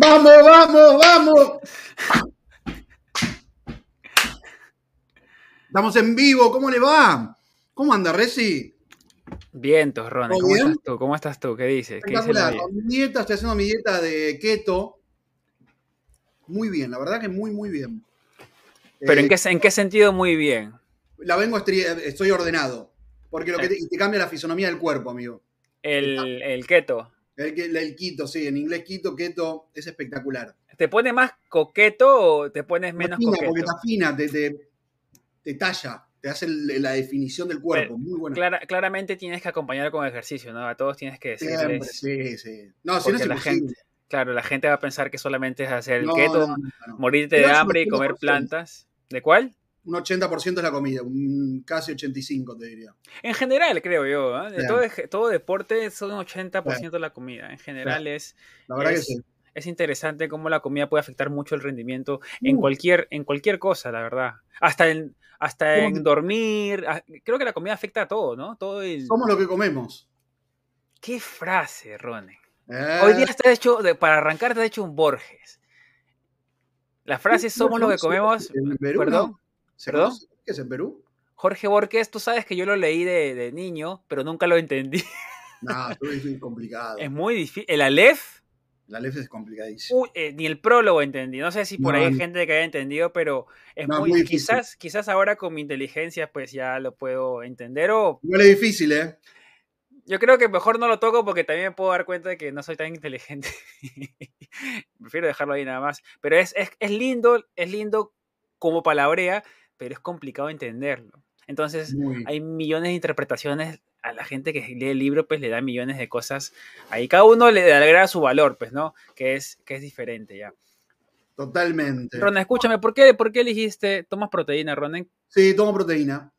¡Vamos, vamos, vamos! Estamos en vivo, ¿cómo le va? ¿Cómo anda, Reci? Bien, Torrone, ¿cómo estás tú? ¿Cómo estás tú? ¿Qué dices? ¿Qué dice mi dieta, estoy haciendo mi dieta de keto. Muy bien, la verdad que muy, muy bien. ¿Pero en, eh, qué, en qué sentido muy bien? La vengo, estoy ordenado. Porque lo que te, cambia la fisonomía del cuerpo, amigo. El, el keto. El, el, quito, sí, en inglés quito, keto, es espectacular. ¿Te pone más coqueto o te pones menos fina, coqueto? Porque está fina, te, talla, te hace la definición del cuerpo, muy buena. claramente tienes que acompañar con ejercicio, ¿no? A todos tienes que decirles. sí, sí. No, si no es la gente, Claro, la gente va a pensar que solamente es hacer el keto, morirte de hambre y comer plantas. ¿De cuál? Un 80% es la comida, un casi 85% te diría. En general, creo yo, ¿eh? de todo, deporte son un 80% la comida. En general es, la verdad es, que sí. es interesante cómo la comida puede afectar mucho el rendimiento en, uh. cualquier, en cualquier cosa, la verdad. Hasta en, hasta en dormir. Creo que la comida afecta a todo, ¿no? Todo Somos lo que comemos. Qué frase, Rone. Hoy día eh. está hecho, para arrancar, te has hecho un Borges. La frase somos lo que comemos. Perdón. ¿Perdón? ¿Qué es en Perú? Jorge Borges, tú sabes que yo lo leí de, niño, pero nunca lo entendí. No, es complicado. Es muy difícil. ¿El Aleph? El Aleph es complicadísimo. Eh, ni el prólogo entendí. No sé si por ahí hay gente que haya entendido, pero es muy, difícil. Quizás, quizás ahora con mi inteligencia pues ya lo puedo entender o... No es difícil, ¿eh? Yo creo que mejor no lo toco porque también me puedo dar cuenta de que no soy tan inteligente. Prefiero dejarlo ahí nada más. Pero es, es, es lindo, es lindo como palabrea, pero es complicado entenderlo. Entonces, hay millones de interpretaciones a la gente que lee el libro, pues le da millones de cosas ahí. Cada uno le agrega su valor, pues, ¿no? Que es, que es diferente ya. Totalmente. Ronen, escúchame, ¿por qué, ¿por qué elegiste, tomas proteína, Ronen? Sí, tomo proteína.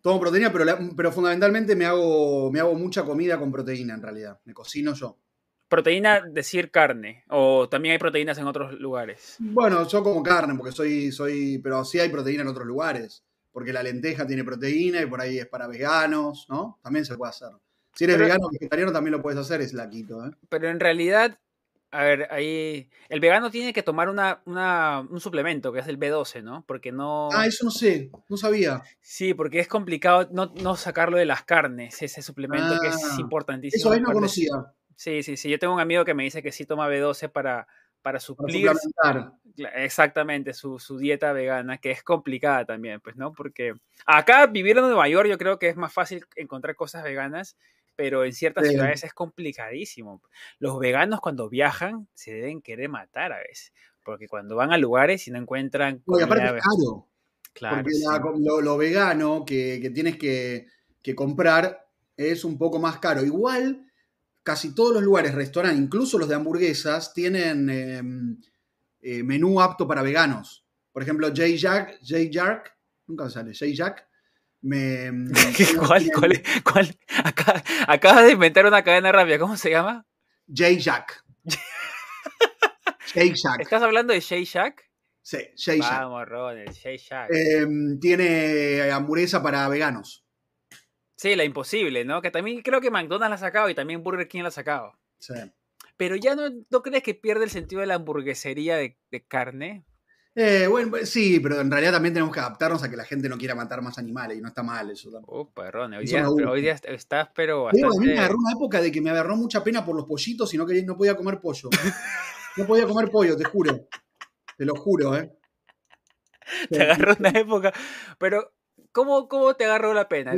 Tomo proteína, pero, pero fundamentalmente me hago, me hago mucha comida con proteína en realidad. Me cocino yo. Proteína, decir carne, o también hay proteínas en otros lugares. Bueno, yo como carne, porque soy, soy, pero sí hay proteína en otros lugares, porque la lenteja tiene proteína y por ahí es para veganos, ¿no? También se puede hacer. Si eres vegano o vegetariano también lo puedes hacer, es la quito, ¿eh? Pero en realidad, a ver, ahí el vegano tiene que tomar una, un suplemento que es el B12, ¿no? Porque no... Ah, eso no sé, no sabía. Sí, porque es complicado no, sacarlo de las carnes, ese suplemento que es ah, importantísimo. Eso ahí no conocía. Sí, sí, sí. Yo tengo un amigo que me dice que sí toma B12 para, para suplir. exactamente, su, dieta vegana, que es complicada también, pues, ¿no? Porque acá vivir en Nueva York yo creo que es más fácil encontrar cosas veganas, pero en ciertas ciudades es complicadísimo. Los veganos cuando viajan se deben querer matar a veces, porque cuando van a lugares y no encuentran... No, aparte es caro. Claro. Porque lo, vegano que, que tienes que, que comprar es un poco más caro. Igual casi todos los lugares, restaurantes, incluso los de hamburguesas, tienen em, eh, menú apto para veganos. Por ejemplo, J. Jack, J. Jack, nunca sale, J. Jack. Me, em, ¿Cuál, cuál, cuál? acabas de inventar una cadena rápida, ¿cómo se llama? J. Jack. J. Jack. ¿Estás hablando de J. Jack? Sí, J. Jack. Vamos, Ronald, J. Jack. Em, tiene hamburguesa para veganos. Sí, la imposible, ¿no? Que también creo que McDonald's la ha sacado y también Burger King la ha sacado. Sí. Pero ya no, ¿no crees que pierde el sentido de la hamburguesería de, carne? Eh, bueno, pues, sí, pero en realidad también tenemos que adaptarnos a que la gente no quiera matar más animales y no está mal eso tampoco. Oh, perrón, hoy, día, hoy día estás pero bastante... a mí me agarró una época de que me agarró mucha pena por los pollitos y no, quería, no podía comer pollo. no podía comer pollo, te juro. Te lo juro, ¿eh? Te agarró una época, pero ¿Cómo, ¿Cómo te agarró la pena?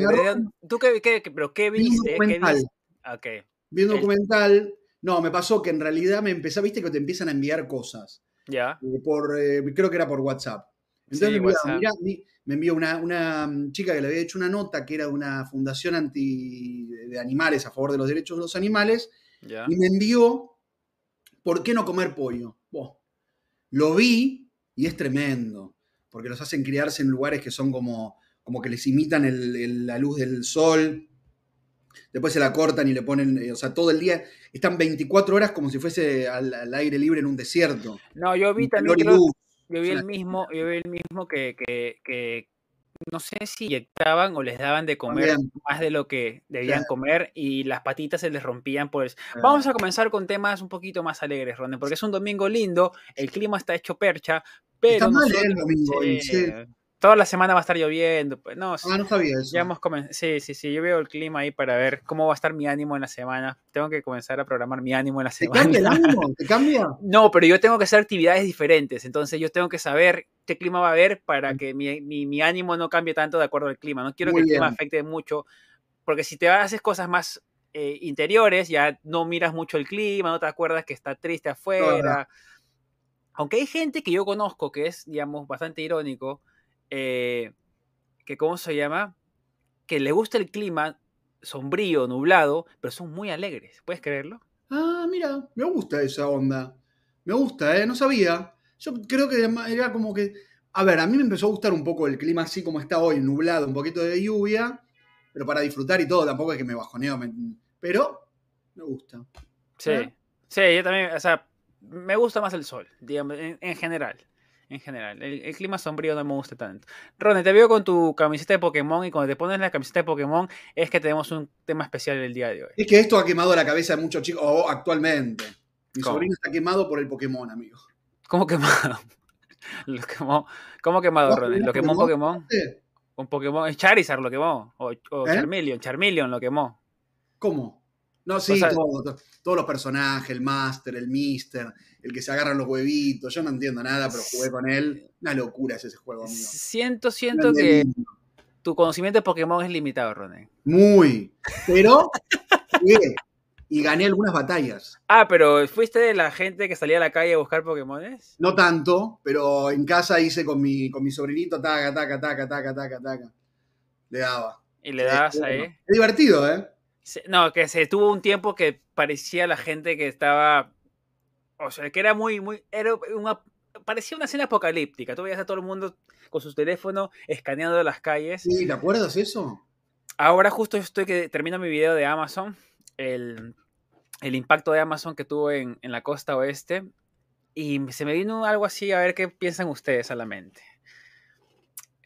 ¿Tú qué, qué, pero qué viste? Vi un documental. Okay. Vi un documental. No, me pasó que en realidad me empezó, viste que te empiezan a enviar cosas. Ya. Eh, por, eh, creo que era por WhatsApp. Entonces me, envió una, una, mm, chica que le había hecho una nota que era de una fundación anti de animales a favor de los derechos de los animales. Y me envió ¿Por qué no comer pollo? lo vi y es tremendo. Porque los hacen criarse en lugares que son como como que les imitan la luz del sol, después se la cortan y le ponen, eh, o sea, todo el día, están 24 horas como si fuese al, aire libre en un desierto. No, yo vi también, yo vi el mismo, yo vi el mismo que, no sé si inyectaban o les daban de comer más de lo que debían comer y las patitas se les rompían. Pues. Vamos a comenzar con temas un poquito más alegres, Ronde, porque es un domingo lindo, el clima está hecho percha, pero... Está mal el domingo, toda la semana va a estar lloviendo. Pues, no, ah, no sabía eso. Ya hemos sí, sí, sí. Yo veo el clima ahí para ver cómo va a estar mi ánimo en la semana. Tengo que comenzar a programar mi ánimo en la semana. ¿Te cambia el ánimo? ¿Te cambia? No, pero yo tengo que hacer actividades diferentes. Entonces yo tengo que saber qué clima va a haber para que mi, mi, ánimo no cambie tanto de acuerdo al clima. No quiero que el clima afecte mucho. Porque si te haces cosas más eh, interiores, ya no miras mucho el clima, no te acuerdas que está triste afuera. Aunque hay gente que yo conozco que es, digamos, bastante irónico eh, que, ¿cómo se llama? Que le gusta el clima sombrío, nublado, pero son muy alegres. ¿Puedes creerlo? Ah, mira, me gusta esa onda. Me gusta, ¿eh? No sabía. Yo creo que era como que... A ver, a mí me empezó a gustar un poco el clima así como está hoy, nublado, un poquito de lluvia, pero para disfrutar y todo, tampoco es que me bajoneo, pero me gusta. Sí, ¿Eh? sí, yo también, o sea, me gusta más el sol, digamos, en general en general. El, clima sombrío no me gusta tanto. Ronnie, te veo con tu camiseta de Pokémon y cuando te pones la camiseta de Pokémon es que tenemos un tema especial el día de hoy. Es que esto ha quemado la cabeza de muchos chicos, o actualmente. Mi sobrino está quemado por el Pokémon, amigo. ¿Cómo quemado? Lo quemó. ¿Cómo quemado, Ronnie? ¿Lo quemó un Pokémon? Un Pokémon. Charizard lo quemó. O, o ¿Eh? Charmeleon. Charmeleon lo quemó. ¿Cómo? No, sí, todos los personajes, el Master, el Mister, el que se agarran los huevitos. Yo no entiendo nada, pero jugué con él. Una locura es ese juego, amigo. Siento, siento que tu conocimiento de Pokémon es limitado, Ronen. Muy. Pero y gané algunas batallas. Ah, pero ¿fuiste de la gente que salía a la calle a buscar Pokémones? No tanto, pero en casa hice con mi, con mi sobrinito, taca, taca, taca, taca, taca, taca. Le daba. ¿Y le dabas ahí? Es divertido, ¿eh? No, que se tuvo un tiempo que parecía la gente que estaba. O sea, que era muy, muy. Era una, parecía una escena apocalíptica. Tú veías a todo el mundo con sus teléfonos escaneando las calles. Sí, ¿te acuerdas eso? Ahora justo estoy que termino mi video de Amazon. El, el impacto de Amazon que tuvo en, en la costa oeste. Y se me vino algo así a ver qué piensan ustedes a la mente.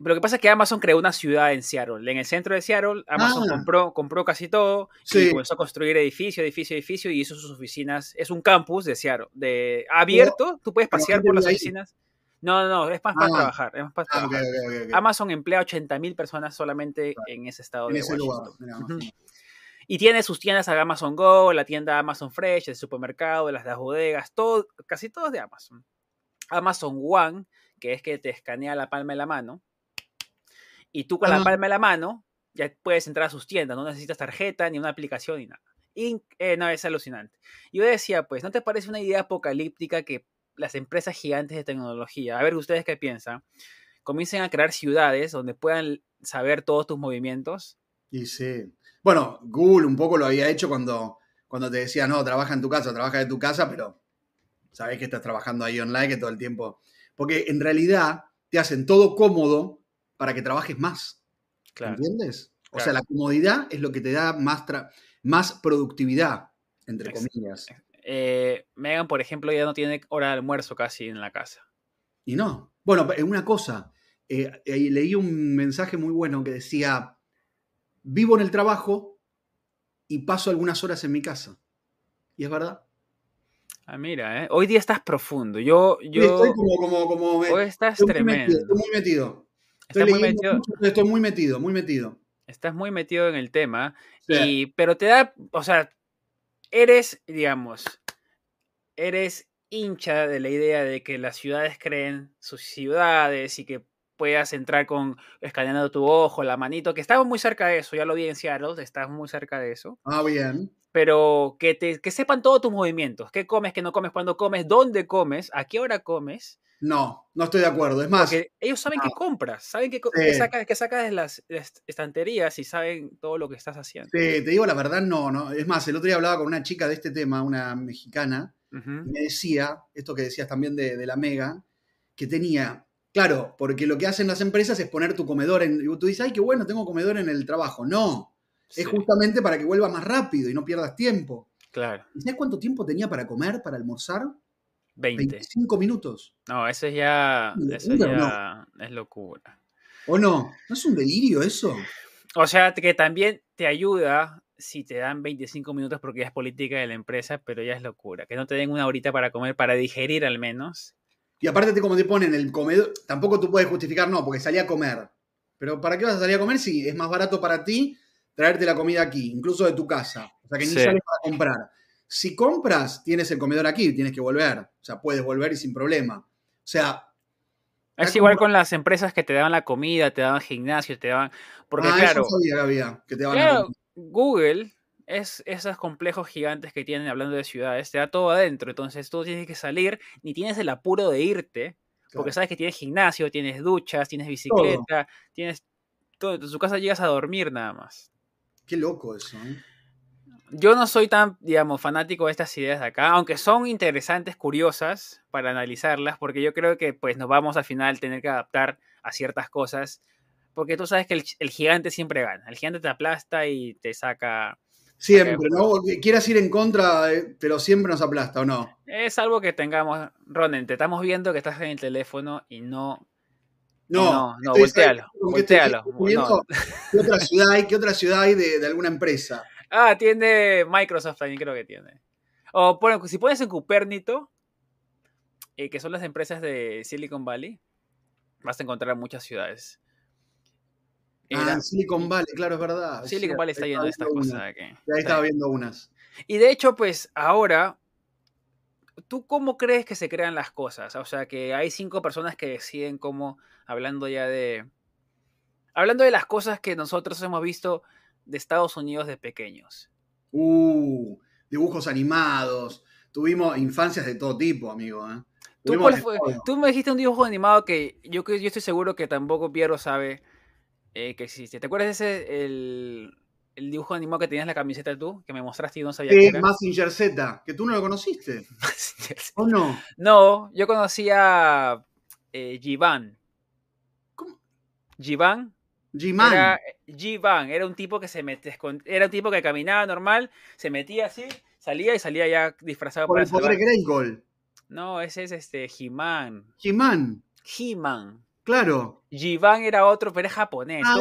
Pero lo que pasa es que Amazon creó una ciudad en Seattle. En el centro de Seattle, Amazon ah. compró, compró casi todo y comenzó a construir edificio, edificio, edificio y hizo sus oficinas. Es un campus de Seattle, de abierto. Tú puedes pasear por las oficinas. No, no, no, es más para ah. trabajar. Es más para ah, trabajar. Amazon emplea 80 mil personas solamente en ese estado en de ese Lugar. Y tiene sus tiendas a Amazon Go, la tienda Amazon Fresh, el supermercado, las, las bodegas, todo, casi todos de Amazon. Amazon One, que es que te escanea la palma de la mano, y tú con la palma de la mano ya puedes entrar a sus tiendas, no necesitas tarjeta, ni una aplicación, ni nada. Y, eh, no, es alucinante. Yo decía, pues, ¿no te parece una idea apocalíptica que las empresas gigantes de tecnología, a ver, ustedes qué piensan, comiencen a crear ciudades donde puedan saber todos tus movimientos? Y sí. Bueno, Google un poco lo había hecho cuando, cuando te decía, no, trabaja en tu casa, trabaja en tu casa, pero sabes que estás trabajando ahí online que todo el tiempo. Porque en realidad te hacen todo cómodo para que trabajes más. ¿Entiendes? O sea, la comodidad es lo que te da más, más productividad, entre comillas. Eh, Megan, por ejemplo, ya no tiene hora de almuerzo casi en la casa. Y no. Bueno, una cosa, eh, leí un mensaje muy bueno que decía, vivo en el trabajo y paso algunas horas en mi casa. Y es verdad. Ah, mira, ¿eh? hoy día estás profundo. Yo, yo... Estoy como, como, hoy estás tremendo. estoy muy metido. Estoy muy metido. estoy muy metido, muy metido. Estás muy metido en el tema, y, pero te da, o sea, eres, digamos, eres hincha de la idea de que las ciudades creen sus ciudades y que puedas entrar con escaneando tu ojo, la manito, que estamos muy cerca de eso, ya lo vi en Seattle, estás muy cerca de eso. Ah, bien. Pero que, te, que sepan todos tus movimientos, qué comes, qué no comes, cuándo comes, dónde comes, a qué hora comes, no, no estoy de acuerdo. Es más. Porque ellos saben qué compras, saben qué, sacas, de las, estanterías y saben todo lo que estás haciendo. Sí, te digo la verdad, no, no. Es más, el otro día hablaba con una chica de este tema, una mexicana, y me decía, esto que decías también de, la Mega, que tenía, claro, porque lo que hacen las empresas es poner tu comedor en. Y tú dices, ay, qué bueno, tengo comedor en el trabajo. No. Es justamente para que vuelva más rápido y no pierdas tiempo. Claro. ¿Sabes cuánto tiempo tenía para comer, para almorzar? 20. 25 minutos. No, eso ya, eso ya es locura. ¿O no? ¿No es un delirio eso? O sea, que también te ayuda si te dan 25 minutos porque ya es política de la empresa, pero ya es locura. Que no te den una horita para comer, para digerir al menos. Y aparte, como te ponen el comedor, tampoco tú puedes justificar, no, porque salí a comer. Pero ¿para qué vas a salir a comer si es más barato para ti traerte la comida aquí, incluso de tu casa? O sea, que ni sales para comprar. Si compras, tienes el comedor aquí, tienes que volver. O sea, puedes volver y sin problema. O sea, es igual con las empresas que te daban la comida, te daban gimnasio, te daban. Porque ah, claro. que te daban Google es esos complejos gigantes que tienen hablando de ciudades, te da todo adentro. Entonces tú tienes que salir, ni tienes el apuro de irte, porque sabes que tienes gimnasio, tienes duchas, tienes bicicleta, tienes todo. En su casa llegas a dormir nada más. Qué loco eso, ¿eh? Yo no soy tan, digamos, fanático de estas ideas de acá, aunque son interesantes, curiosas para analizarlas, porque yo creo que pues nos vamos al final tener que adaptar a ciertas cosas, porque tú sabes que el, gigante siempre gana, el gigante te aplasta y te saca... Siempre, ¿no? Quieras ir en contra, pero siempre nos aplasta, ¿o no? Es algo que tengamos, Ronen, te estamos viendo que estás en el teléfono y no no, no, voltealo. voltealo. ¿Qué otra ciudad hay, qué otra ciudad hay de, de, alguna empresa? Ah, tiene Microsoft también, creo que tiene. O bueno, si pones en Cupernito, eh, que son las empresas de Silicon Valley, vas a encontrar muchas ciudades. Ah, Silicon Valley, claro, es verdad. Silicon Valley está lleno de estas cosas. Aquí. ahí estaba viendo unas. Y de hecho, pues ahora, ¿tú cómo crees que se crean las cosas? O sea, que hay cinco personas que deciden cómo, hablando ya de... Hablando de las cosas que nosotros hemos visto de Estados Unidos de pequeños? Uh, dibujos animados. Tuvimos infancias de todo tipo, amigo. ¿eh? ¿Tú, me dijiste un dibujo animado que yo, yo estoy seguro que tampoco Piero sabe eh, que existe. ¿Te acuerdas de ese, el, el, dibujo animado que tenías en la camiseta tú, que me mostraste y no sabía qué era? Massinger Z, que tú no lo conociste. ¿O no? No, yo conocía eh, Jivan. ¿Cómo? Jivan G-Man. Era, era un tipo que se metía, era un tipo que caminaba normal, se metía así, salía y salía ya disfrazado Por el poder. No, ese es este He-Man. He-Man. He-Man. Claro. Jivan era otro, pero es japonés. Ah,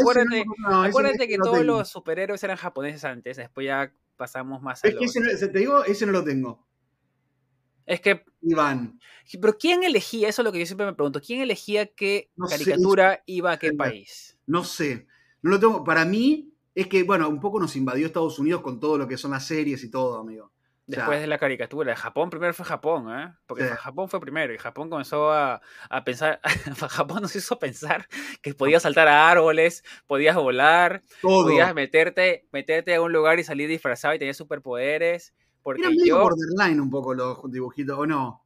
acuérdate, que todos los superhéroes eran japoneses antes, después ya pasamos más a Es que ese te digo, ese no lo tengo. Es que. Iván. Pero ¿quién elegía? Eso es lo que yo siempre me pregunto. ¿Quién elegía qué caricatura iba a qué país? No sé. No lo tengo. Para mí, es que, bueno, un poco nos invadió Estados Unidos con todo lo que son las series y todo, amigo. Después de la caricatura. Japón primero fue Japón, ¿eh? Porque Japón fue primero y Japón comenzó a, pensar, Japón nos hizo pensar que podías saltar a árboles, podías volar, podías meterte, meterte a un lugar y salir disfrazado y tenías superpoderes. Porque Era medio borderline un poco los dibujitos, ¿o no?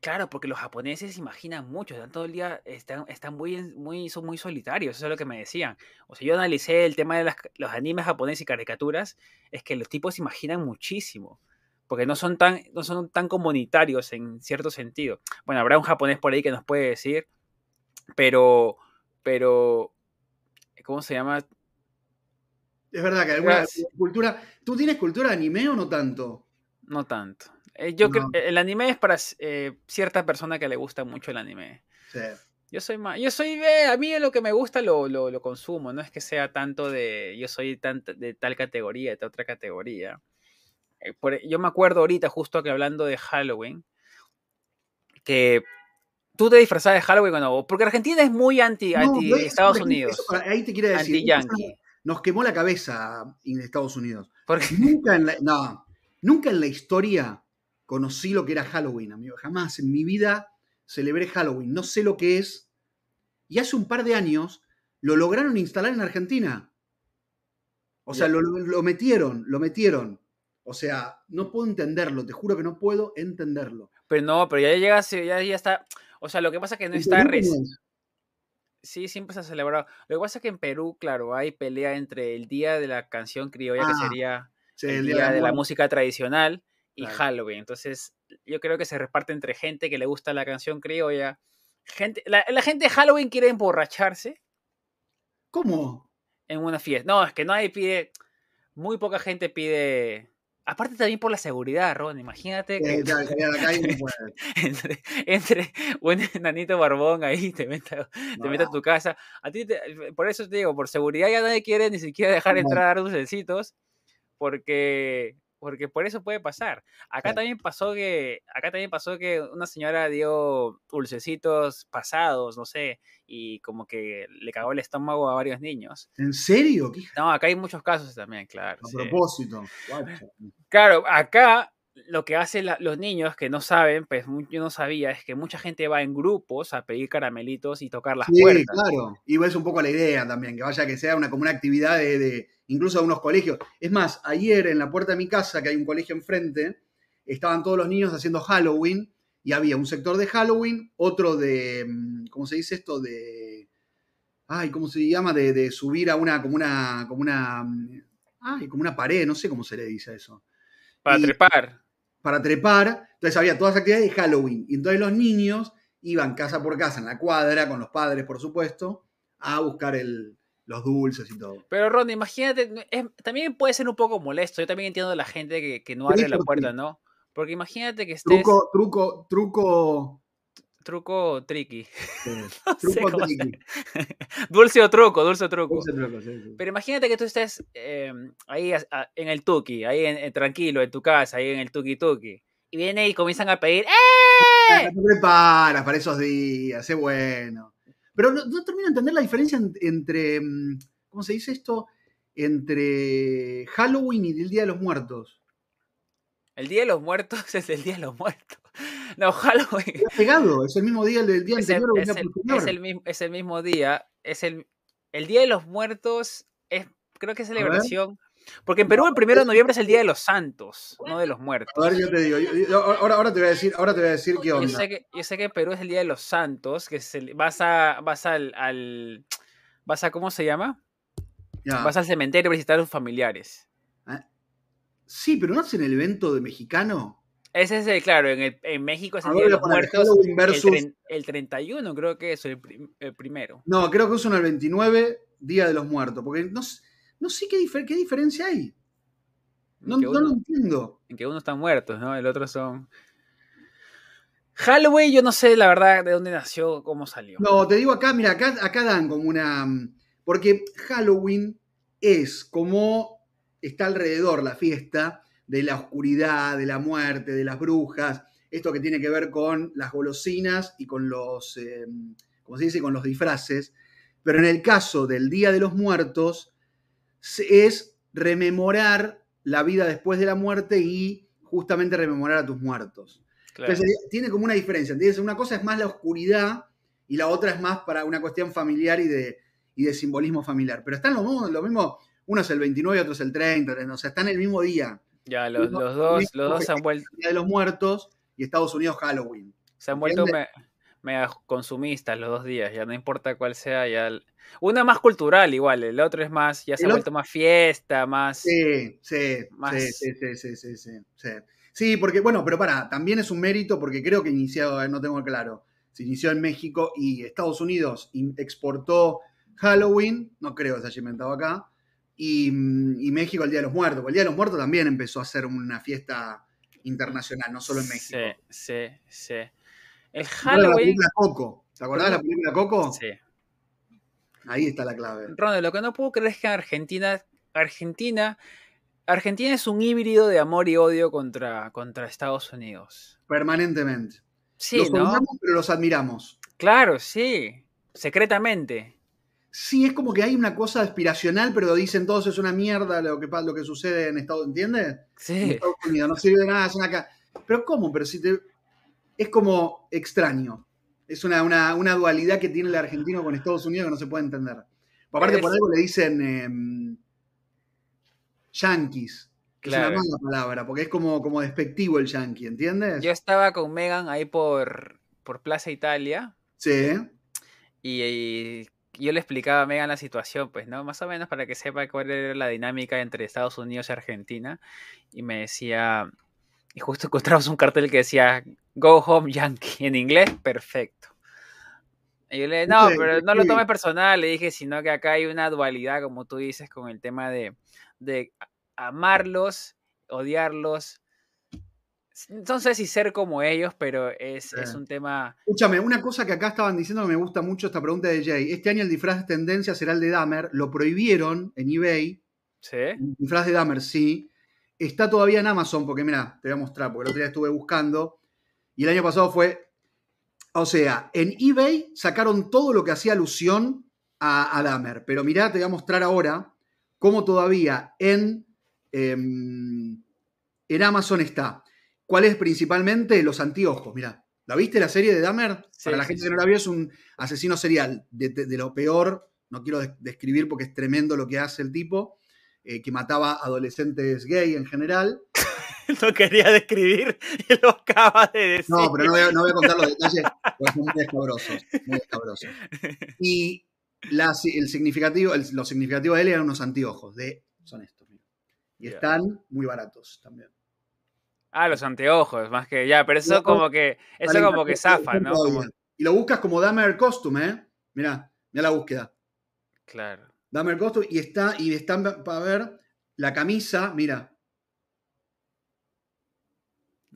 Claro, porque los japoneses imaginan mucho, están todo el día, están, están muy, muy, son muy solitarios, eso es lo que me decían. O sea, yo analicé el tema de los animes japoneses y caricaturas, es que los tipos imaginan muchísimo, porque no son, tan, no son tan comunitarios en cierto sentido. Bueno, habrá un japonés por ahí que nos puede decir, pero, pero, ¿cómo se llama? Es verdad que alguna cultura, ¿tú tienes cultura de anime o no tanto? No tanto. Eh, yo creo el anime es para eh, cierta persona que le gusta mucho el anime. Sí. Yo soy más, yo soy, eh, a mí lo que me gusta lo, lo, consumo, no es que sea tanto de, yo soy tan, de tal categoría, de otra categoría. Yo me acuerdo ahorita, justo que hablando de Halloween, que tú te disfrazabas de Halloween cuando, porque Argentina es muy anti, anti Estados Unidos. ahí te quiere decir. Nos quemó la cabeza en Estados Unidos. Porque nunca en la, no, Nunca en la historia conocí lo que era Halloween, amigo. Jamás en mi vida celebré Halloween. No sé lo que es. Y hace un par de años lo lograron instalar en Argentina. O sea, lo, metieron, lo metieron. O sea, no puedo entenderlo, te juro que no puedo entenderlo. Pero no, pero ya llega, ya, ya está. O sea, lo que pasa es que no está Sí, siempre se ha celebrado. Lo que pasa es que en Perú, claro, hay pelea entre el día de la canción criolla, que ah. sería el, día, de la música tradicional y Halloween. Entonces, yo creo que se reparte entre gente que le gusta la canción criolla. Gente, la, gente de Halloween quiere emborracharse. ¿Cómo? En una fiesta. No, es que no hay pide. Muy poca gente pide Aparte también por la seguridad, Ron, imagínate que entre, entre, un enanito barbón ahí te meta, te a tu casa. A ti por eso te digo, por seguridad ya nadie quiere ni siquiera dejar entrar a dulcecitos, porque porque por eso puede pasar. Acá también pasó que, acá también pasó que una señora dio dulcecitos pasados, no sé, y como que le cagó el estómago a varios niños. ¿En serio? No, acá hay muchos casos también, claro. A propósito. Claro, acá lo que hacen los niños que no saben, pues yo no sabía, es que mucha gente va en grupos a pedir caramelitos y tocar las sí, claro. Y es un poco la idea también, que vaya que sea una, como una actividad de, incluso de unos colegios. Es más, ayer en la puerta de mi casa, que hay un colegio enfrente, estaban todos los niños haciendo Halloween y había un sector de Halloween, otro de, mm, ¿cómo se dice esto? De, ay, ¿cómo se llama? De, de subir a una, como una, como una, mm, ay, como una pared, no sé cómo se le dice eso. Para trepar para trepar. Entonces había todas las actividades de Halloween. Y entonces los niños iban casa por casa en la cuadra, con los padres, por supuesto, a buscar el, los dulces y todo. Pero Ron, imagínate, también puede ser un poco molesto. Yo también entiendo a la gente que, que no abre la puerta, ¿no? Porque imagínate que estés... Truco, truco, truco truco tricky. truco tricky. dulce o truco, dulce o truco. Pero imagínate que tú estés em, ahí en el tuki, ahí tranquilo, en tu casa, ahí en el tuki tuki. Y viene y comienzan a pedir ¡Eh! Te preparas para esos días, es bueno. Pero no, termino de entender la diferencia entre, mm, ¿cómo se dice esto? Entre Halloween y el Día de los Muertos. El Día de los Muertos es el Día de los Muertos. No, Halloween. Es pegado, es el mismo día del día anterior. es, el, es, el, mismo, es el mismo día. Es el, el Día de los Muertos. Es, creo que es celebración. Porque en Perú el primero de noviembre es el Día de los Santos, no de los muertos. A ver, yo te digo, ahora, ahora, te voy a decir, ahora te voy a decir qué onda. Yo sé que, yo sé que en Perú es el Día de los Santos, que vas a, vas al, al, vas a, ¿cómo se llama? Vas al cementerio a visitar a tus familiares. Ah, sí, pero no hacen el evento de mexicano. Ese es el, claro, en, el, en México es el Día de los Muertos. El, 31 creo que es el, primero. No, creo que es el 29, Día de los Muertos. Porque no, no sé qué, qué diferencia hay. No, lo entiendo. En que uno están muertos, ¿no? El otro son. Halloween, yo no sé la verdad de dónde nació, cómo salió. No, te digo acá, mira, acá, acá dan como una. Porque Halloween es como está alrededor la fiesta de la oscuridad, de la muerte, de las brujas, esto que tiene que ver con las golosinas y con los, eh, se dice?, con los disfraces. Pero en el caso del Día de los Muertos, es rememorar la vida después de la muerte y justamente rememorar a tus muertos. Entonces, tiene como una diferencia, ¿entiendes? Una cosa es más la oscuridad y la otra es más para una cuestión familiar y de, de simbolismo familiar. Pero están lo mismo, lo mismo, uno es el 29 y otro es el 30, o sea, están el mismo día. Ya, los, dos, los dos se han vuelto. de los Muertos y Estados Unidos Halloween. Se han vuelto mega consumistas los dos días, ya no importa cuál sea, ya. Uno es más cultural igual, el otro es más, ya se ha vuelto más fiesta, más. Sí, sí, sí, sí, sí, sí, sí, sí. porque, bueno, pero para, también es un mérito porque creo que inició, eh, no tengo claro, se inició en México y Estados Unidos exportó Halloween, no creo que se haya inventado acá, Mm, y, México el Día de los Muertos. El Día de los Muertos también empezó a ser una fiesta internacional, no solo en México. Sí, sí, sí. El Halloween. La película Coco. ¿Te acordás de la película Coco? Sí. Ahí está la clave. Ronald, lo que no puedo creer es que Argentina, Argentina, Argentina es un híbrido de amor y odio contra, contra Estados Unidos. Permanentemente. Sí, los ¿no? pero los admiramos. Claro, sí. Secretamente sí es como que hay una cosa aspiracional, pero dicen todos es una mierda lo que, lo que sucede en Estados Unidos, ¿entiendes? Sí. En Estados Unidos no sirve de nada, es una Pero ¿cómo? Pero si te... Es como extraño. Es una, dualidad que tiene el argentino con Estados Unidos que no se puede entender. Aparte, por algo le dicen em, yankees. Que es una mala palabra, porque es como, como despectivo el yankee, ¿entiendes? Yo estaba con Megan ahí por, por Plaza Italia. Sí. y yo le explicaba a Megan la situación, pues, ¿no? Más o menos para que sepa cuál era la dinámica entre Estados Unidos y Argentina. Y me decía, y justo encontramos un cartel que decía, Go Home Yankee, en inglés, perfecto. Y yo le dije, no, pero no lo tome personal, le dije, sino que acá hay una dualidad, como tú dices, con el tema de, de amarlos odiarlos. No sé si ser como ellos, pero es, un tema. Escúchame, una cosa que acá estaban diciendo que me gusta mucho esta pregunta de Jay. Este año el disfraz de tendencia será el de Dahmer. Lo prohibieron en eBay. Sí. El disfraz de Dahmer, sí. Está todavía en Amazon, porque mira, te voy a mostrar, porque el otro día estuve buscando. Y el año pasado fue. O sea, en eBay sacaron todo lo que hacía alusión a, a Dahmer. Pero mirá, te voy a mostrar ahora cómo todavía en, em, en Amazon está. ¿Cuál es principalmente? Los anteojos, mirá. ¿La viste la serie de Dahmer? Para la gente que no la vio, es un asesino serial de, lo peor. No quiero describir porque es tremendo lo que hace el tipo, eh, que mataba adolescentes gay en general. no quería describir y lo acaba de decir. No, pero no voy a, contar los detalles porque son muy escabrosos. Muy escabrosos. Y el significativo, los significativos de él eran unos anteojos. De, son estos, Y están muy baratos también. Ah, los anteojos, más que ya, pero eso como que, eso como que zafa, ¿no? Y lo buscas como Damer Costume, ¿eh? Mirá, mirá la búsqueda. Claro. Damer Costume y está, y están para ver la camisa, mira.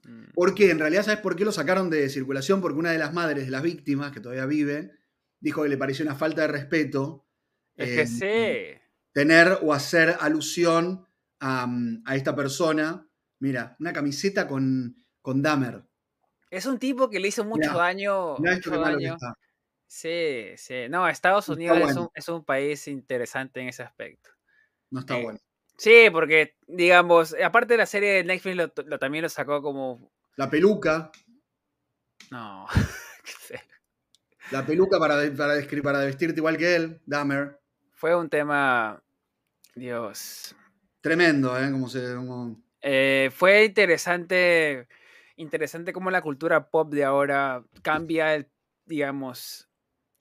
Mm. Porque en realidad, ¿sabes por qué lo sacaron de circulación? Porque una de las madres de las víctimas, que todavía vive, dijo que le pareció una falta de respeto. Es que sí. Tener o hacer alusión a, a esta persona Mira, una camiseta con, con Dahmer. Es un tipo que le hizo mucho daño. mucho daño. Sí, sí. No, Estados Unidos es, un, país interesante en ese aspecto. No está eh, bueno. Sí, porque, digamos, aparte de la serie de Netflix, lo, también lo sacó como. La peluca. No. la peluca para, para, para vestirte igual que él, Dahmer. Fue un tema. Dios. Tremendo, ¿eh? Como se. Eh, fue interesante, interesante cómo la cultura pop de ahora cambia, el, digamos,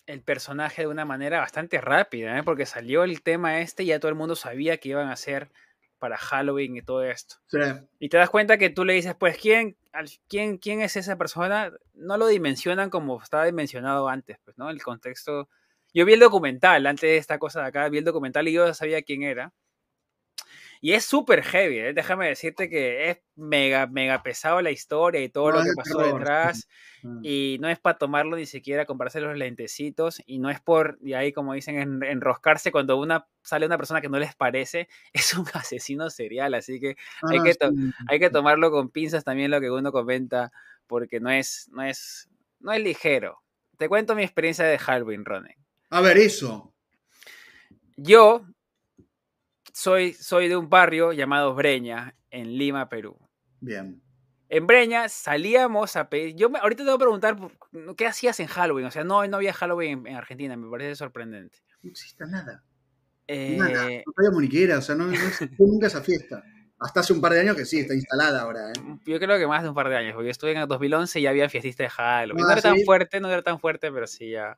el personaje de una manera bastante rápida, ¿eh? porque salió el tema este y ya todo el mundo sabía que iban a hacer para Halloween y todo esto. Y te das cuenta que tú le dices, pues, ¿quién, quién, ¿quién es esa persona? No lo dimensionan como estaba dimensionado antes, pues, ¿no? El contexto... Yo vi el documental, antes de esta cosa de acá, vi el documental y yo sabía quién era. Y es súper heavy, ¿eh? déjame decirte que es mega, mega pesado la historia y todo lo que pasó detrás. Ah. Y no es para tomarlo ni siquiera, comprarse los lentecitos. Y no es por, y ahí como dicen, enroscarse cuando una sale una persona que no les parece. Es un asesino serial, así que, hay, ah, que hay que tomarlo con pinzas también lo que uno comenta, porque no es, no es, no es ligero. Te cuento mi experiencia de Halloween, Ronen. A ver, eso. Yo soy, soy de un barrio llamado Breña, en Lima, Perú. Bien. En Breña salíamos a pedir. Yo ahorita te voy a preguntar qué hacías en Halloween. O sea, no, no había Halloween en, Argentina, me parece sorprendente. No existe nada. Eh... Nada. No había moniquera, o sea, no, no nunca esa fiesta. Hasta hace un par de años que sí, está instalada ahora. ¿eh? Yo creo que más de un par de años, porque estuve en el 2011 y ya había fiestas de Halloween. Ah, no era tan fuerte, no era tan fuerte, pero sí ya.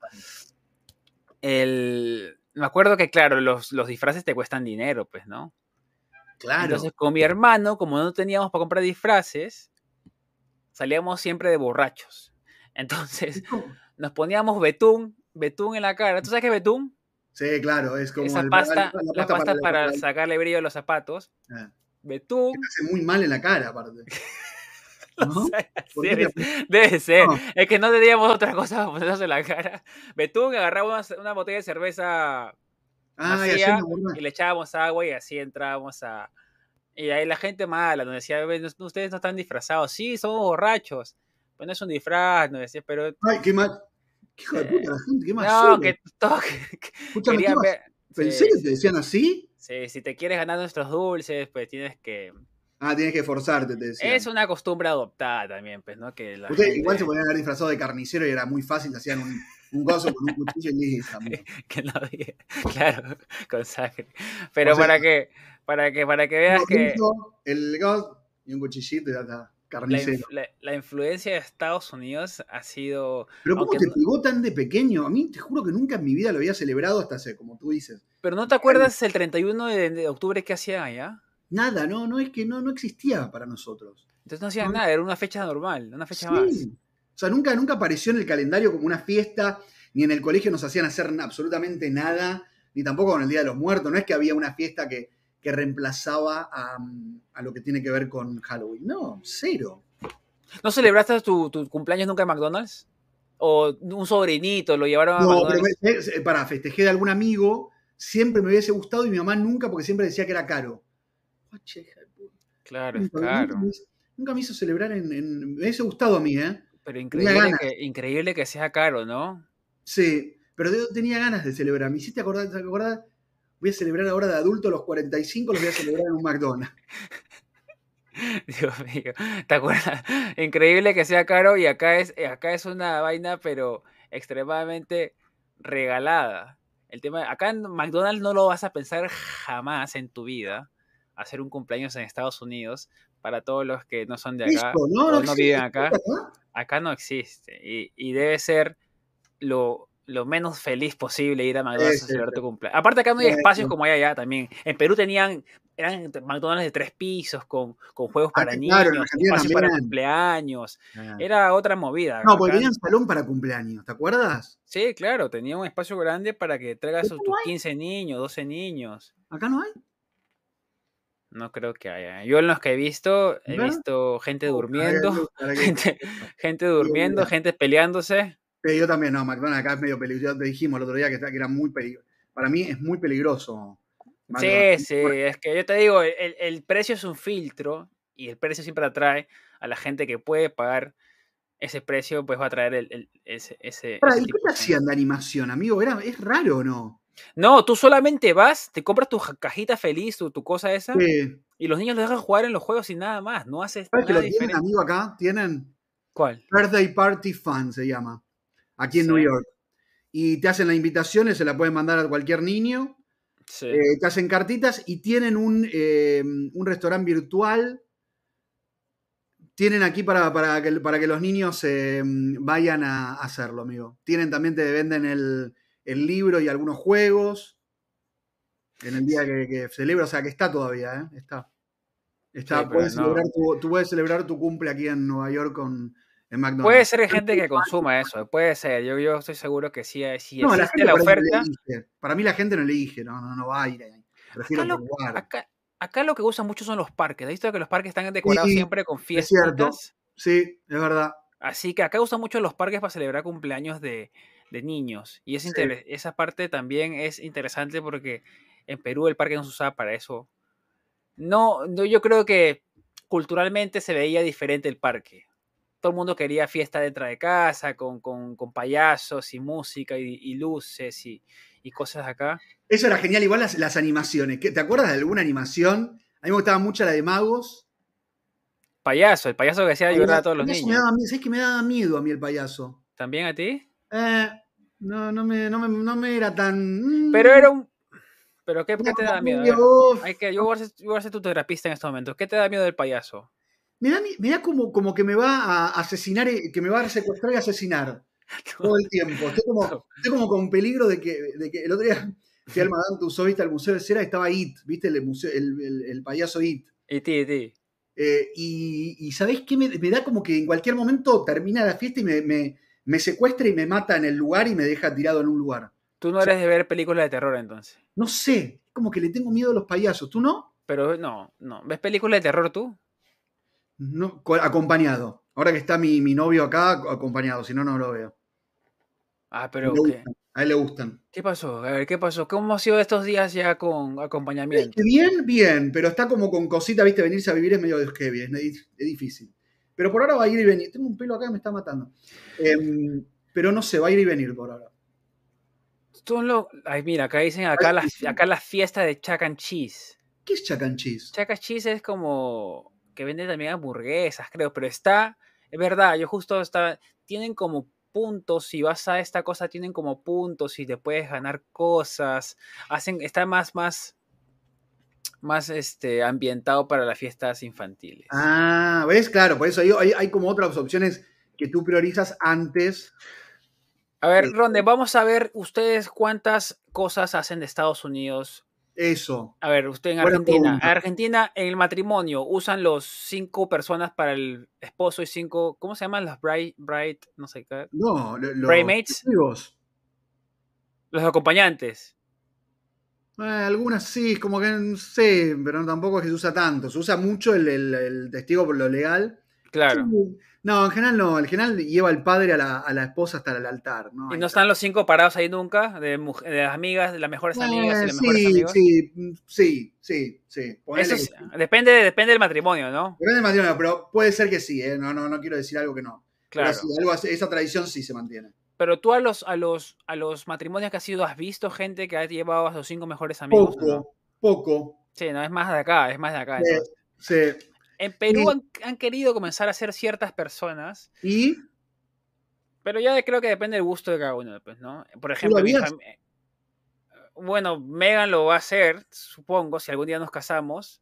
El, me acuerdo que, claro, los, los disfraces te cuestan dinero, pues, ¿no? Claro. Entonces, con mi hermano, como no teníamos para comprar disfraces, salíamos siempre de borrachos. Entonces, nos poníamos betún, betún en la cara. ¿Tú sabes qué es betún? Sí, claro, es como Esa pasta, la, pasta, para, sacarle brillo a los zapatos. Ah. Betún. hace muy mal en la cara, aparte. ¿No? debe, ser. Es que no teníamos otra cosa para ponernos en la cara. Betún agarraba una, botella de cerveza ah, y, le echábamos agua y así entrábamos a. Y ahí la gente mala nos decía, ustedes no están disfrazados. Sí, somos borrachos. Pues no es un disfraz, nos decía, pero. Ay, qué mal. Qué hijo de puta la gente, qué más. No, que. Escúchame, ¿Pensé que te decían así? Sí, si te quieres ganar nuestros dulces, pues tienes que Ah, tienes que esforzarte, te decía. Es una costumbre adoptada también, pues, ¿no? Que igual se podían haber disfrazado de carnicero y era muy fácil, hacían un, un gozo con un cuchillo y listo. que no había, claro, con sangre. Pero para que, para que, para que veas que. El gozo y un cuchillito y ya está. Carnicero. La, la, influencia de Estados Unidos ha sido. Pero ¿cómo te pegó tan de pequeño? A mí te juro que nunca en mi vida lo había celebrado hasta hace, como tú dices. Pero ¿no te acuerdas el 31 de, de octubre que hacía allá? Nada, no, no es que no, no existía para nosotros. Entonces no hacían nada, era una fecha normal, una fecha más. O sea, nunca, nunca apareció en el calendario como una fiesta, ni en el colegio nos hacían hacer absolutamente nada, ni tampoco con el Día de los Muertos. No es que había una fiesta que, que reemplazaba a, a, lo que tiene que ver con Halloween. No, cero. ¿No celebraste tu, tu cumpleaños nunca en McDonald's? ¿O un sobrinito lo llevaron a no, McDonald's? pero para, festejé de algún amigo, siempre me hubiese gustado y mi mamá nunca, porque siempre decía que era caro. Claro, es caro. Nunca me, hizo celebrar en, Me hubiese gustado a mí, ¿eh? Pero increíble que, increíble que sea caro, ¿no? Sí, pero yo tenía ganas de celebrar. Me hiciste acordar, ¿te acordás? Voy a celebrar ahora de adulto los 45, los voy a celebrar en un McDonald's. Dios mío, ¿te acuerdas? Increíble que sea caro y acá es, acá es una vaina, pero extremadamente regalada. El tema, acá en McDonald's no lo vas a pensar jamás en tu vida, hacer un cumpleaños en Estados Unidos, para todos los que no son de acá, ¿no? no, viven acá. Acá no existe. Y, debe ser lo, menos feliz posible ir a McDonald's a celebrar tu cumpleaños. Aparte acá no hay espacios como hay allá también. En Perú tenían eran McDonald's de tres pisos con, juegos ah, para niños, espacios para cumpleaños. Ah. Era otra movida. No, porque tenían salón para cumpleaños, ¿te acuerdas? Sí, claro, tenía un espacio grande para que traigas tus 15 niños, 12 niños. ¿Acá no hay? No creo que haya. Yo en los que he visto, he visto gente durmiendo, gente, gente durmiendo, gente peleándose. yo también, no, McDonald's acá es medio peligroso. Te dijimos el otro día que, era muy peligroso. Para mí es muy peligroso. Sí, sí, es que yo te digo, el, precio es un filtro y el precio siempre atrae a la gente que puede pagar ese precio, pues va a traer el, ese, ese, ¿Y qué te hacían de animación, amigo? Era, ¿Es raro o no? No, tú solamente vas, te compras tu cajita feliz, tu, tu cosa esa, y los niños los dejan jugar en los juegos y nada más. No haces ¿Sabes que lo tienen, amigo, acá? Tienen. ¿Cuál? Birthday Party Fun se llama. Aquí en New York. Y te hacen las invitaciones, se la pueden mandar a cualquier niño. Sí. Eh, te hacen cartitas y tienen un, eh, un restaurante virtual. Tienen aquí para, para, que, para que los niños eh, vayan a hacerlo, amigo. Tienen también, te venden el, el libro y algunos juegos en el día que, celebra, o sea que está todavía, ¿eh? está. Está, puedes celebrar tu, tú puedes celebrar tu cumple aquí en Nueva York con en McDonald's. Puede ser gente que consuma eso, puede ser. Yo, yo estoy seguro que sí, sí no, existe la, oferta. para mí la gente no le dije, no, no, no va a ir ahí. Prefiero acá lo, acá, acá, lo que usan mucho son los parques. ¿Has visto que los parques están decorados siempre con fiestas? Sí, es verdad. Así que acá usan mucho los parques para celebrar cumpleaños de, de niños. Y es esa parte también es interesante porque en Perú el parque no se usaba para eso. No, no, yo creo que culturalmente se veía diferente el parque. Todo el mundo quería fiesta dentro de casa, con, con, con payasos y música y, luces y, y, cosas acá. Eso era genial, igual las, las animaciones. ¿Te acuerdas de alguna animación? A mí me gustaba mucho la de Magos. Payaso, el payaso que hacía llorar a todos los niños. Me ¿Sabes que me daba miedo a mí el payaso? ¿También a ti? Eh, no, no me, no me, no me era tan. Pero era un. ¿Pero qué, qué te da miedo? Hay que, yo, voy a ser, yo voy a ser tu terapista en este momento. ¿Qué te da miedo del payaso? Me da, me da como, como que me va a asesinar, que me va a secuestrar y asesinar todo el tiempo. Estoy como, estoy como con peligro de que, de que el otro día fui al Madame Tussauds, viste, al Museo de Cera, estaba It, viste, el, museo, el, el, payaso It. It, It, It. Eh, y, y ¿sabés qué? Me, me, da como que en cualquier momento termina la fiesta y me, me, me secuestra y me mata en el lugar y me deja tirado en un lugar. Tú no eres de ver películas de terror entonces. No sé, como que le tengo miedo a los payasos, ¿tú no? Pero no, no. ¿Ves películas de terror tú? No, acompañado. Ahora que está mi, novio acá, acompañado, si no, no lo veo. Ah, pero. A él le gustan. ¿Qué pasó? A ver, ¿qué pasó? ¿Cómo ha sido estos días ya con acompañamiento? Bien, bien, pero está como con cosita, viste, venirse a vivir es medio heavy, es, es difícil. Pero por ahora va a ir y venir. Tengo un pelo acá que me está matando. Em, pero no sé, va a ir y venir por ahora. Lo... Ay, mira, acá dicen acá, la, acá la fiesta de Chac and Cheese. ¿Qué es Chac and Cheese? Chac and Cheese es como que vende también hamburguesas, creo, pero está, es verdad, yo justo estaba, tienen como puntos, si vas a esta cosa, tienen como puntos y te puedes ganar cosas, hacen, está más, más, más este, ambientado para las fiestas infantiles. Ah, ¿ves? Claro, por eso hay, hay como otras opciones que tú priorizas antes. A ver, Ronde, vamos a ver ustedes cuántas cosas hacen de Estados Unidos. Eso. A ver, usted en Argentina. En Argentina, en el matrimonio, usan los cinco personas para el esposo y cinco, ¿cómo se llaman? Las bride, bride no sé qué. No, los, Los acompañantes. Eh, algunas sí, como que no sé, pero tampoco es que se usa tanto. Se usa mucho el, testigo por lo legal. Claro. No, en general no. En general lleva el padre a la, esposa hasta el altar. ¿no? ¿Y no están los cinco parados ahí nunca? De, las amigas, de las mejores amigas y las mejores amigos. Sí, sí, sí, sí. Eso depende, depende del matrimonio, ¿no? Depende del matrimonio, pero puede ser que sí, ¿eh? no, no, no quiero decir algo que no. Claro. esa tradición sí se mantiene. Pero tú a los, a los, a los matrimonios que has ido, ¿has visto gente que ha llevado a sus cinco mejores amigos? Poco, poco. Sí, no, es más de acá, es más de acá. Sí, En Perú han, querido comenzar a hacer ciertas personas. ¿Y? Pero ya creo que depende del gusto de cada uno, pues, ¿no? Por ejemplo, bueno, Megan lo va a hacer, supongo, si algún día nos casamos.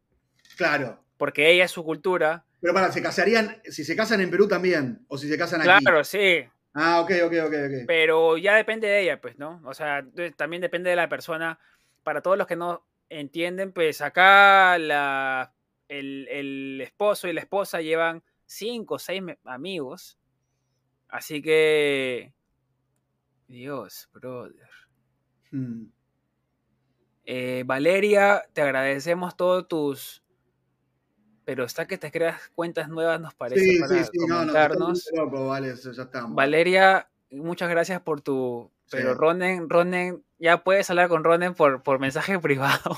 Claro. Porque ella es su cultura. Pero para, ¿se casarían, si se casan en Perú también? ¿O si se casan aquí? Claro, sí. Ah, ok, ok, ok, ok. Pero ya depende de ella, pues, ¿no? O sea, también depende de la persona. Para todos los que no entienden, pues acá la, el, esposo y la esposa llevan cinco o seis amigos. Así que... Dios, brother. Hmm. Eh, Valeria, te agradecemos todos tus pero está que te creas cuentas nuevas, nos parece, para comentarnos. Valeria, muchas gracias por tu... Pero Ronen, Ronen, ya puedes hablar con Ronen por, por mensaje privado.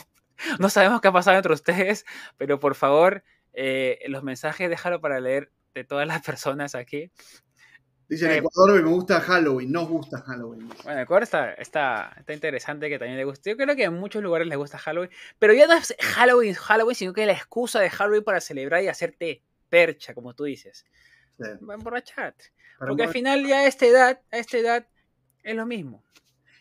no sabemos qué ha pasado entre ustedes, pero por favor, eh, los mensajes déjalo para leer de todas las personas aquí. Dice en eh, Ecuador me gusta Halloween, no gusta Halloween. Bueno, Ecuador está, está, interesante que también le guste. Yo creo que en muchos lugares les gusta Halloween, pero ya no es Halloween, Halloween, sino que es la excusa de Halloween para celebrar y hacerte percha, como tú dices. Sí. Va a emborracharte. Porque al final ya a esta edad, a esta edad, es lo mismo.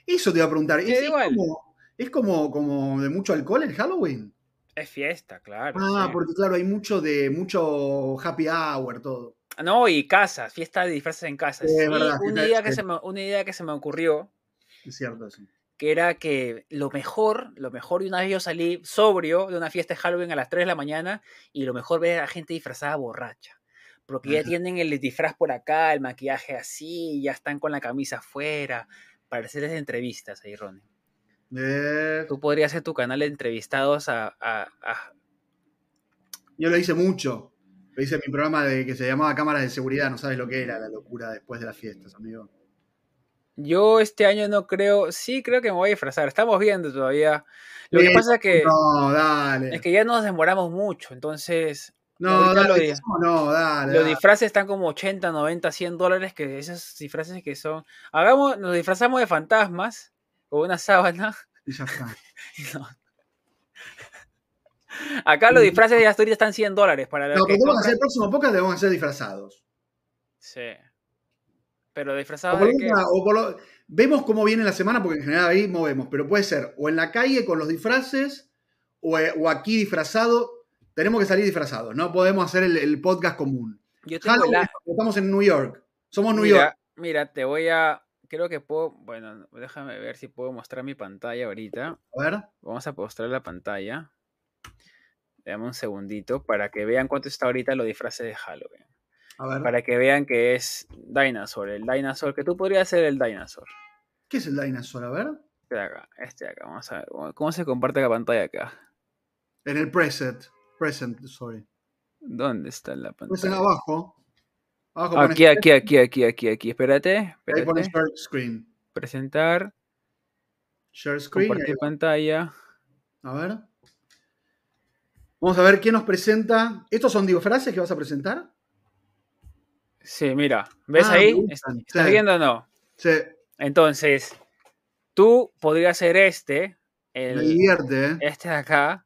Eso te iba a preguntar. ¿Es, como, ¿Es como, como de mucho alcohol el Halloween? Es fiesta, claro. Ah, porque claro, hay mucho de mucho happy hour, todo. No, y casas, fiesta de disfraces en casas. una, idea que se me, una idea que se me ocurrió. Es cierto, sí. Que era que lo mejor, lo mejor, y una vez yo salí sobrio de una fiesta de Halloween a las 3 de la mañana, y lo mejor ver a gente disfrazada borracha. Porque ya tienen el disfraz por acá, el maquillaje así, ya están con la camisa afuera, para hacer entrevistas ahí, Ronnie. Eh. Tú podrías hacer tu canal de entrevistados a, Yo lo hice mucho. Lo hice en mi programa de que se llamaba Cámaras de Seguridad, no sabes lo que era la locura después de las fiestas, amigo. Yo este año no creo, sí creo que me voy a disfrazar, estamos viendo todavía. Lo que pasa es que, no, dale. es que ya nos demoramos mucho, entonces... No, dale, no, dale. Los disfraces están como 80, 90, 100 dólares, que esos disfraces que son... Hagamos, nos disfrazamos de fantasmas, con una sábana. Y ya está. Acá los disfraces de Asturias están 100 dólares para No, pero vamos a hacer el próximo podcast debemos ser disfrazados. Sí. Pero disfrazados de qué? Vemos cómo viene la semana, porque en general ahí movemos, pero puede ser o en la calle con los disfraces o, eh, aquí disfrazado. Tenemos que salir disfrazados, no podemos hacer el, podcast común. Yo Estamos en New York. Somos New York. Mira, te voy a. Creo que puedo. Bueno, déjame ver si puedo mostrar mi pantalla ahorita. A ver. Vamos a mostrar la pantalla. Dame un segundito para que vean cuánto está ahorita los disfraces de Halloween. A ver. Para que vean que es Dinosaur, el Dinosaur, que tú podrías ser el Dinosaur. ¿Qué es el Dinosaur? A ver. Este de acá, este de acá, vamos a ver. ¿Cómo se comparte la pantalla acá? En el preset. Present, sorry. ¿Dónde está la pantalla? Pues en abajo. aquí, aquí, aquí, aquí, aquí, aquí. Espérate. espérate. Ahí pones share screen. Presentar. Share screen. Compartir pantalla. A ver. Vamos a ver quién nos presenta. ¿Estos son frases que vas a presentar? Sí, mira. ¿Ves ah, ahí? ¿Estás viendo o no? Sí. Entonces, tú podrías ser este. El, Me divierte. ¿eh? Este de acá.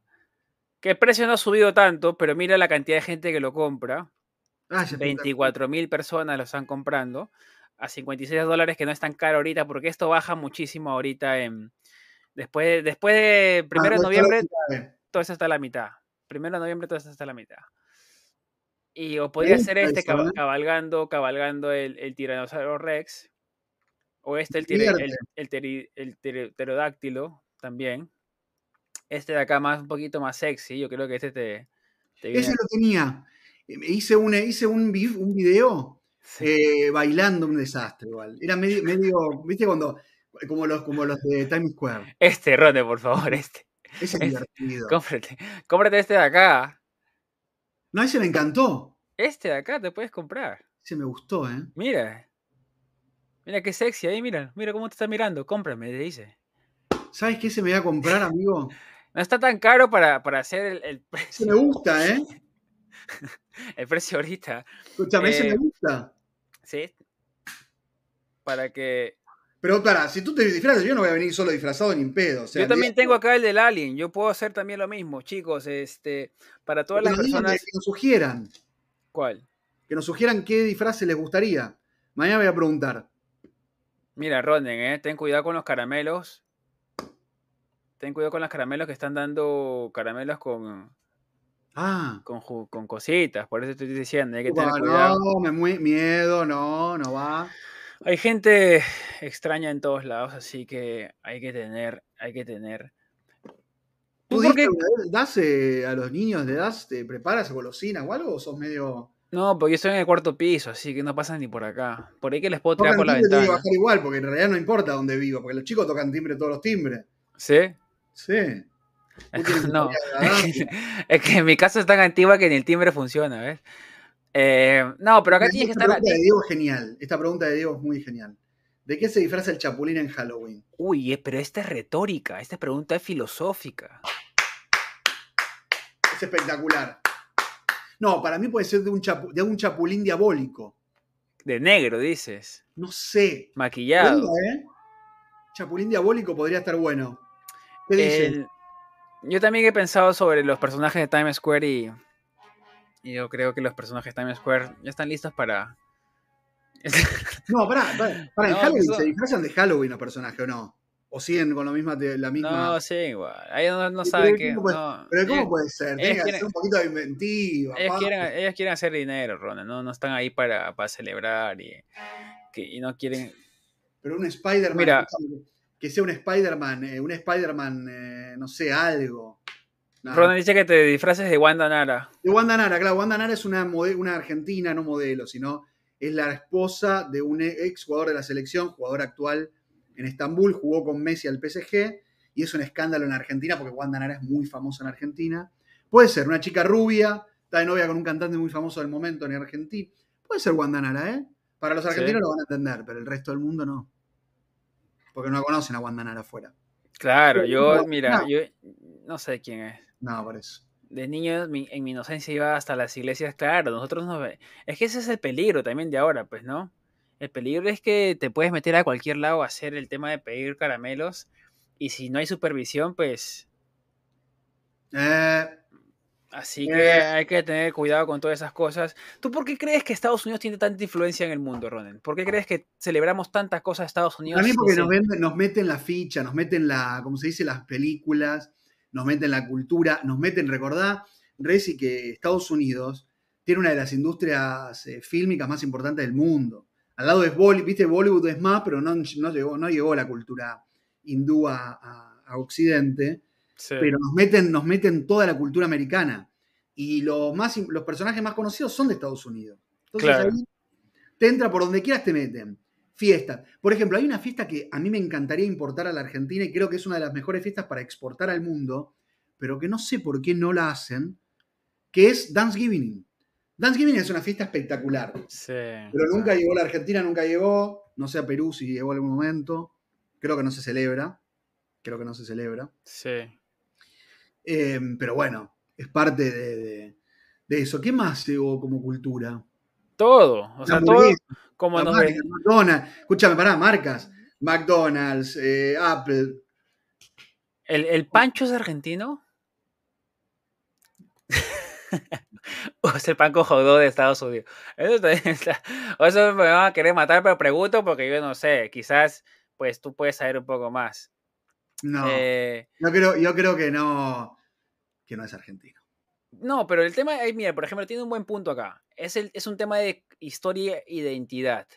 Que el precio no ha subido tanto, pero mira la cantidad de gente que lo compra. 24 ah, mil personas lo están comprando. A 56 dólares, que no es tan caro ahorita, porque esto baja muchísimo ahorita en. Después, después de primero de noviembre, todo eso está a la mitad primero de noviembre todo hasta la mitad. Y o podría ser este cabalgando, cabalgando el, el tiranosaurio Rex. O este, el, el, el, pterodáctilo también. Este de acá más un poquito más sexy. Yo creo que este te. Ese lo tenía. Hice un, hice un, un video eh, bailando un desastre igual. Era medio, medio, ¿viste? Cuando Como los, como los de Times Square. Este, Ronde, por favor, este. Ese es divertido. Cómprate, cómprate este de acá. No, ese me encantó. Este de acá te puedes comprar. Ese me gustó, ¿eh? Mira. Mira qué sexy ahí, mira. Mira cómo te está mirando. Cómprame, te dice. ¿Sabes qué se me va a comprar, amigo? No está tan caro para, para hacer el, precio. me gusta, ¿eh? el precio ahorita. Escúchame, ese me eh, gusta. Sí. Para que. Pero para, si tú te disfrazas, yo no voy a venir solo disfrazado ni en pedo. yo también tengo acá el del Alien. Yo puedo hacer también lo mismo, chicos. Este, para todas las personas. Que nos sugieran. ¿Cuál? Que nos sugieran qué disfraz les gustaría. Mañana voy a preguntar. Mira, Ronden, ¿eh? ten cuidado con los caramelos. Ten cuidado con los caramelos que están dando caramelos con. Ah. Con, con cositas, por eso estoy diciendo, hay que tener cuidado. No, me miedo, no, no va. Hay gente extraña en todos lados, así que hay que tener, hay que tener. ¿Tú, das eh, a los niños de edad, te preparas golosinas o algo o sos medio.? No, porque yo estoy en el cuarto piso, así que no pasan ni por acá. Por ahí que les puedo tirar por la ventana. Te bajar igual, porque en realidad no importa dónde vivo, porque los chicos tocan timbre todos los timbres. ¿Sí? Sí. no, es que en mi casa es tan antigua que ni el timbre funciona, ¿ves? Eh, no, pero acá tienes que estar. Esta pregunta de Diego es genial. Esta pregunta de Diego es muy genial. ¿De qué se disfraza el chapulín en Halloween? Uy, eh, pero esta es retórica, esta pregunta es filosófica. Es espectacular. No, para mí puede ser de un, de un chapulín diabólico. De negro, dices. No sé. Maquillado. ¿eh? Chapulín diabólico podría estar bueno. ¿Qué dices? Yo también he pensado sobre los personajes de Times Square y yo creo que los personajes de Times Square ya están listos para... no, para, para, en Halloween se disfrazan de Halloween los personajes, ¿o no? ¿O siguen con la misma, la misma... No, sí, igual. Ahí no, saben que... pero ¿cómo puede ser? Tiene que ser un poquito de inventiva. Ellos quieren, quieren, hacer dinero, Ronald, ¿no? No están ahí para, para celebrar y, que, y no quieren... Pero un Spider-Man... Mira que sea un Spider-Man, eh, un Spider-Man, eh, no sé, algo. Ronald dice que te disfraces de Wanda Nara. De Wanda Nara, claro. Wanda Nara es una, una argentina, no modelo, sino es la esposa de un ex jugador de la selección, jugador actual en Estambul, jugó con Messi al PSG y es un escándalo en Argentina porque Wanda Nara es muy famosa en Argentina. Puede ser una chica rubia, está de novia con un cantante muy famoso del momento en Argentina. Puede ser Wanda Nara, ¿eh? Para los argentinos lo van a entender, pero el resto del mundo no porque no conocen a Nara afuera. Claro, yo, mira, yo no sé quién es. No, por eso. De niño, en mi inocencia iba hasta las iglesias, claro, nosotros no... Es que ese es el peligro también de ahora, pues, ¿no? El peligro es que te puedes meter a cualquier lado a hacer el tema de pedir caramelos y si no hay supervisión, pues... Eh, Así que eh. hay que tener cuidado con todas esas cosas. ¿Tú por qué crees que Estados Unidos tiene tanta influencia en el mundo, Ronen? ¿Por qué crees que celebramos tantas cosas de Estados Unidos? Mí porque nos, meten la ficha, nos meten la, como se dice, las películas, nos meten la cultura, nos meten, recordá, Reci, que Estados Unidos tiene una de las industrias eh, fílmicas más importantes del mundo. Al lado de Bollywood, viste, Bollywood es más, pero no, no, llegó, no llegó la cultura hindú a, Occidente. Pero nos meten, nos meten toda la cultura americana y los, más, los personajes más conocidos son de Estados Unidos. Entonces ahí te entra por donde quieras, te meten. Fiestas. Por ejemplo, hay una fiesta que a mí me encantaría importar a la Argentina y creo que es una de las mejores fiestas para exportar al mundo, pero que no sé por qué no la hacen, que es Thanksgiving. Thanksgiving es una fiesta espectacular. Sí, pero nunca llegó a la Argentina, nunca llegó. No sé a Perú si llegó en algún momento. Creo que no se celebra. Creo que no se celebra. Sí. Eh, pero bueno, es parte de, eso. ¿Qué más llegó como cultura? Todo, o sea, todo como nos McDonald's, escúchame, pará, marcas, McDonald's, eh, Apple. ¿El, ¿El, Pancho es argentino? o es el pan con de Estados Unidos. Eso, eso me van a querer matar, pero pregunto porque yo no sé, quizás pues tú puedes saber un poco más. No, eh, yo, creo, yo creo que no, que no es argentino. No, pero el tema, mira, por ejemplo, tiene un buen punto acá. Es, el, es un tema de historia e identidad.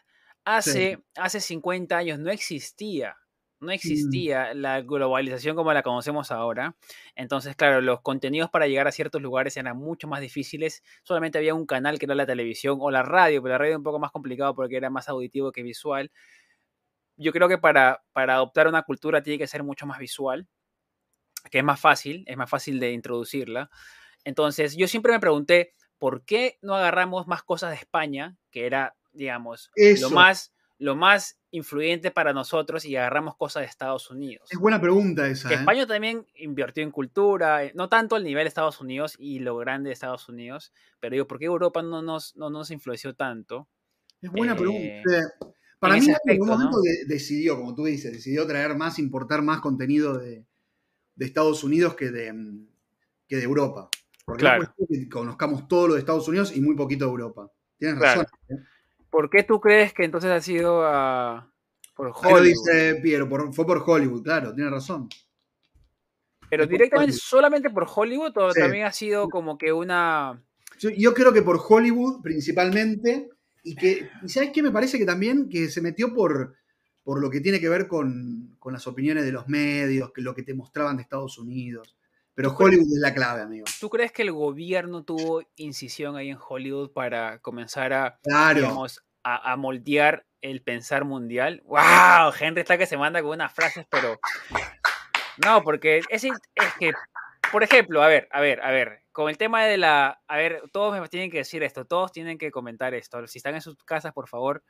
Hace, hace 50 años no existía, no mm. existía la globalización como la conocemos ahora. Entonces, claro, los contenidos para llegar a ciertos lugares eran mucho más difíciles. Solamente había un canal que era la televisión o la radio, pero la radio era un poco más complicado porque era más auditivo que visual. yo creo que para, para adoptar una cultura tiene que ser mucho más visual, que es más fácil, es más fácil de introducirla. Entonces, yo siempre me pregunté, ¿por qué no agarramos más cosas de España, que era, digamos, lo más, lo más influyente para nosotros y agarramos cosas de Estados Unidos? Es buena pregunta esa. ¿eh? España también invirtió en cultura, eh, no tanto al nivel de Estados Unidos y lo grande de Estados Unidos, pero digo, ¿por qué Europa no nos, no nos influenció tanto? Es buena pregunta. Eh, para mí, en un momento decidió, como tú dices, decidió traer más, importar más contenido de, de Estados Unidos que de, mm, que de Europa. Porque claro. que conozcamos todo lo de Estados Unidos y muy poquito de Europa. Tienes razón. ¿eh? ¿Por qué tú crees que entonces ha sido uh, por Hollywood? dice Piero, fue por Hollywood, claro, tienes razón. Pero directamente solamente por Hollywood o también ha sido como que una... Yo, creo que por Hollywood principalmente y que, ¿sabes qué? Me parece que también que se metió por, por lo que tiene que ver con, con las opiniones de los medios, que lo que te mostraban de Estados Unidos. Pero Hollywood es la clave, amigo. ¿Tú crees que el gobierno tuvo incisión ahí en Hollywood para comenzar a, a, moldear el pensar mundial? ¡Wow! Henry está que se manda con unas frases, pero... No, porque es, es que, por ejemplo, a ver, a ver, a ver, con el tema de la... A ver, todos me tienen que decir esto, todos tienen que comentar esto. Si están en sus casas, por favor.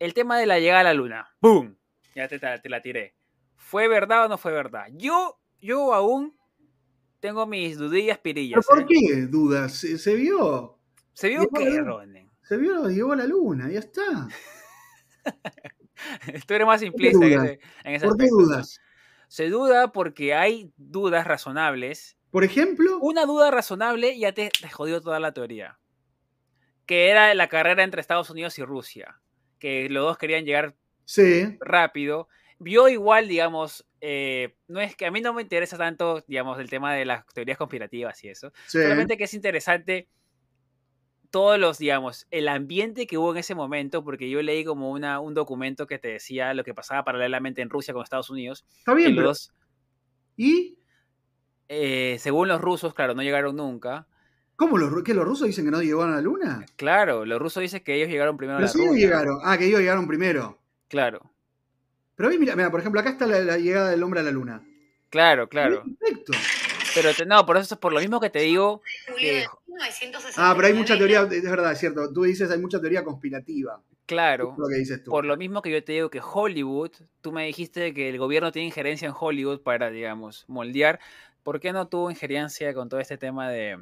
El tema de la llegada a la luna. ¡Boom! Ya te, te la tiré. ¿Fue verdad o no fue verdad? Yo, yo aún tengo mis dudillas pirillas. ¿Pero por ¿eh? qué dudas? ¿Se, vio? ¿Se vio qué, Ronen? Se vio, llegó la luna, ya está. Tú eres más simplista en ese, ¿Por qué dudas? Se duda porque hay dudas razonables. ¿Por ejemplo? Una duda razonable ya te, te jodió toda la teoría. Que era la carrera entre Estados Unidos y Rusia. Que los dos querían llegar rápido vio igual, digamos, eh, no es que a mí no me interesa tanto, digamos, el tema de las teorías conspirativas y eso. Solamente que es interesante todos los, digamos, el ambiente que hubo en ese momento, porque yo leí como una, un documento que te decía lo que pasaba paralelamente en Rusia con Estados Unidos. Está bien, ¿Y? Eh, según los rusos, claro, no llegaron nunca. ¿Cómo? Los, ¿Que los rusos dicen que no llegaron a la luna? Claro, los rusos dicen que ellos llegaron primero a la luna. llegaron. Ah, que ellos llegaron primero. Claro. Pero mira, mira, por ejemplo, acá está la, llegada del hombre a la luna. Claro, claro. Perfecto. Pero no, por eso es por lo mismo que te digo. Ah, pero hay mucha teoría, es verdad, es cierto. Tú dices hay mucha teoría conspirativa. Claro. Lo que dices tú. Por lo mismo que yo te digo que Hollywood, tú me dijiste que el gobierno tiene injerencia en Hollywood para, digamos, moldear. ¿Por qué no tuvo injerencia con todo este tema de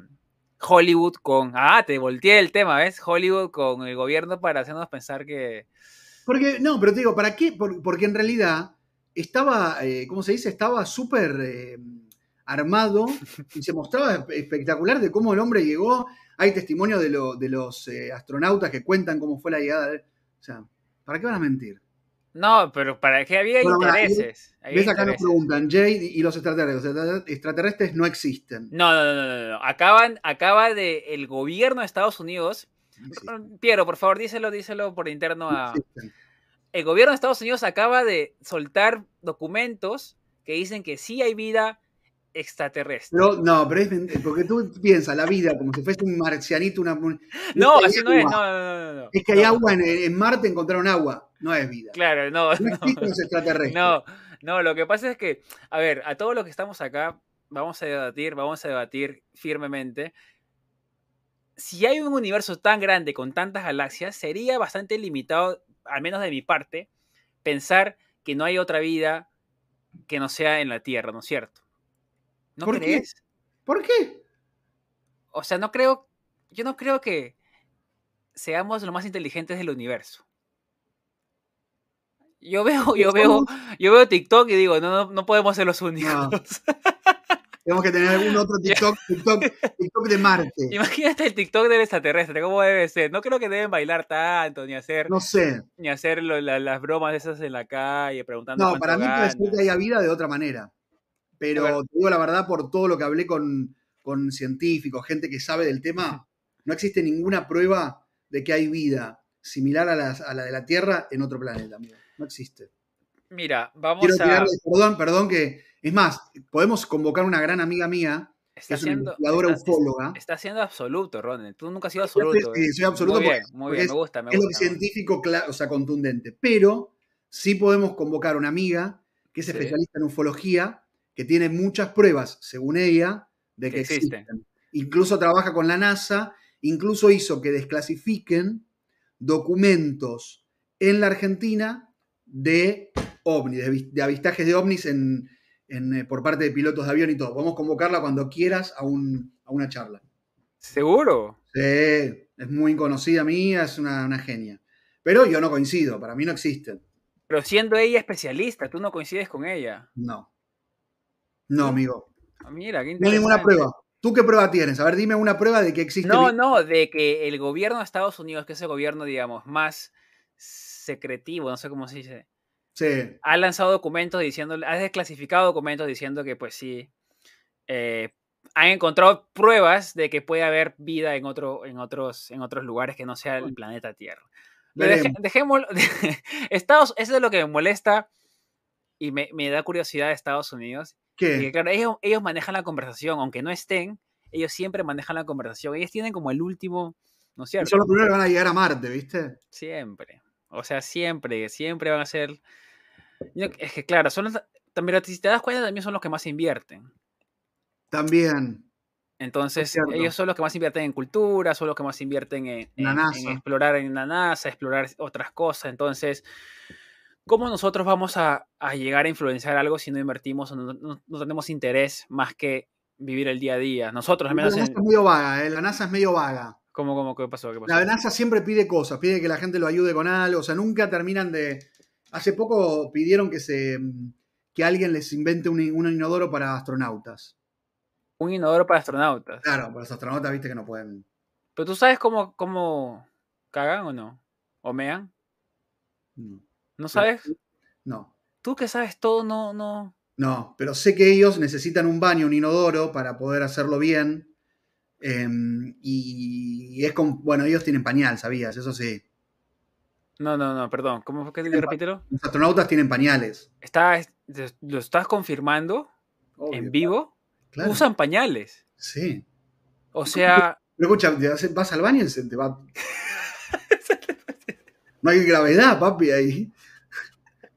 Hollywood con. Ah, te volteé el tema, ¿ves? Hollywood con el gobierno para hacernos pensar que porque, no, pero te digo, ¿para qué? porque en realidad estaba, eh, ¿cómo se dice? Estaba súper eh, armado y se mostraba espectacular de cómo el hombre llegó. Hay testimonio de, los eh, astronautas que cuentan cómo fue la llegada. O sea, ¿para qué van a mentir? No, pero para qué había intereses. ¿Ves? Acá nos preguntan, Jade y los extraterrestres. Extraterrestres no existen. No, no, no, no. no. Acaban, acaba de el gobierno de Estados Unidos Piero, por favor, díselo, díselo por interno a... El gobierno de Estados Unidos acaba de soltar documentos que dicen que sí hay vida extraterrestre. no, pero es porque tú piensas la vida como si fuese un marcianito, una... no, así no es, no, no, no, Es que hay agua en, Marte, encontraron agua, no es vida. Claro, no. No existen los extraterrestres. No, no, lo que pasa es que, a ver, a todos los que estamos acá, vamos a debatir, vamos a debatir firmemente si hay un universo tan grande con tantas galaxias, sería bastante limitado, al menos de mi parte, pensar que no hay otra vida que no sea en la Tierra, ¿no es cierto? ¿No ¿Por crees? Qué? ¿Por qué? O sea, no creo, yo no creo que seamos los más inteligentes del universo. Yo veo, yo veo, yo veo TikTok y digo, no, no, podemos ser los únicos. Tenemos que tener algún otro TikTok, TikTok, TikTok de Marte. Imagínate el TikTok del extraterrestre, ¿cómo debe ser? No creo que deben bailar tanto, ni hacer. No sé. Ni hacer las bromas esas en la calle, preguntando. No, para mí puede ser que haya vida de otra manera. Pero te digo la verdad, por todo lo que hablé con, con científicos, gente que sabe del tema, no existe ninguna prueba de que hay vida similar a la, a la de la Tierra en otro planeta, amigo. No existe. Mira, vamos a. Tirarle, perdón, perdón que es más, podemos convocar una gran amiga mía, que es una investigadora ufóloga. Está siendo absoluto, Ronald. Tú nunca has sido absoluto. Sí, soy absoluto. Muy bien, muy bien, me gusta, me gusta. Es lo científico, o sea, contundente. Pero sí podemos convocar a una amiga que es especialista en ufología, que tiene muchas pruebas, según ella, de que, existen. Incluso trabaja con la NASA, incluso hizo que desclasifiquen documentos en la Argentina de ovnis, de, avistajes de ovnis en, eh, por parte de pilotos de avión y todo. Podemos convocarla cuando quieras a, una charla. ¿Seguro? Sí, es muy conocida mía, es una, una genia. Pero yo no coincido, para mí no existen. Pero siendo ella especialista, ¿tú no coincides con ella? No. No, amigo. Ah, mira, qué No hay ninguna prueba. ¿Tú qué prueba tienes? A ver, dime una prueba de que existe. No, no, de que el gobierno de Estados Unidos, que es el gobierno, digamos, más secretivo, no sé cómo se dice. Sí. Ha lanzado documentos diciendo, ha desclasificado documentos diciendo que, pues sí, eh, han encontrado pruebas de que puede haber vida en, otro, en, otros, en otros lugares que no sea el planeta Tierra. dejémoslo. Estados, eso es lo que me molesta y me, me da curiosidad de Estados Unidos claro, ellos, manejan la conversación, aunque no estén, ellos siempre manejan la conversación. Ellos tienen como el último, ¿no es cierto? son los primeros que van a llegar a Marte, ¿viste? Siempre. O sea, siempre, siempre van a ser. Es que, claro, son también, si te das cuenta, también son los que más invierten. También. Entonces, ellos son los que más invierten en cultura, son los que más invierten en, en explorar en la NASA, explorar otras cosas. Entonces, ¿Cómo nosotros vamos a, llegar a influenciar algo si no invertimos o no, tenemos interés más que vivir el día a día? Nosotros, al menos. La NASA es medio vaga, ¿eh? La NASA es medio vaga. ¿Cómo, cómo, qué pasó? ¿Qué pasó? La NASA siempre pide cosas, pide que la gente lo ayude con algo, o sea, nunca terminan de. Hace poco pidieron que se que alguien les invente un, inodoro para astronautas. Un inodoro para astronautas. Claro, para los astronautas viste que no pueden. Pero tú sabes cómo, cómo cagan o no? ¿O mean? No. ¿No sabes? No. Tú que sabes todo, no, no. No, pero sé que ellos necesitan un baño, un inodoro para poder hacerlo bien. Em, y es con. Bueno, ellos tienen pañal, ¿sabías? Eso sí. No, no, no, perdón. ¿Cómo fue que te repítelo? Los astronautas tienen pañales. Está, ¿Lo estás confirmando? ¿En vivo? Usan pañales. Sí. O sea. Pero escucha, vas al baño y se te va. no hay gravedad, papi, ahí.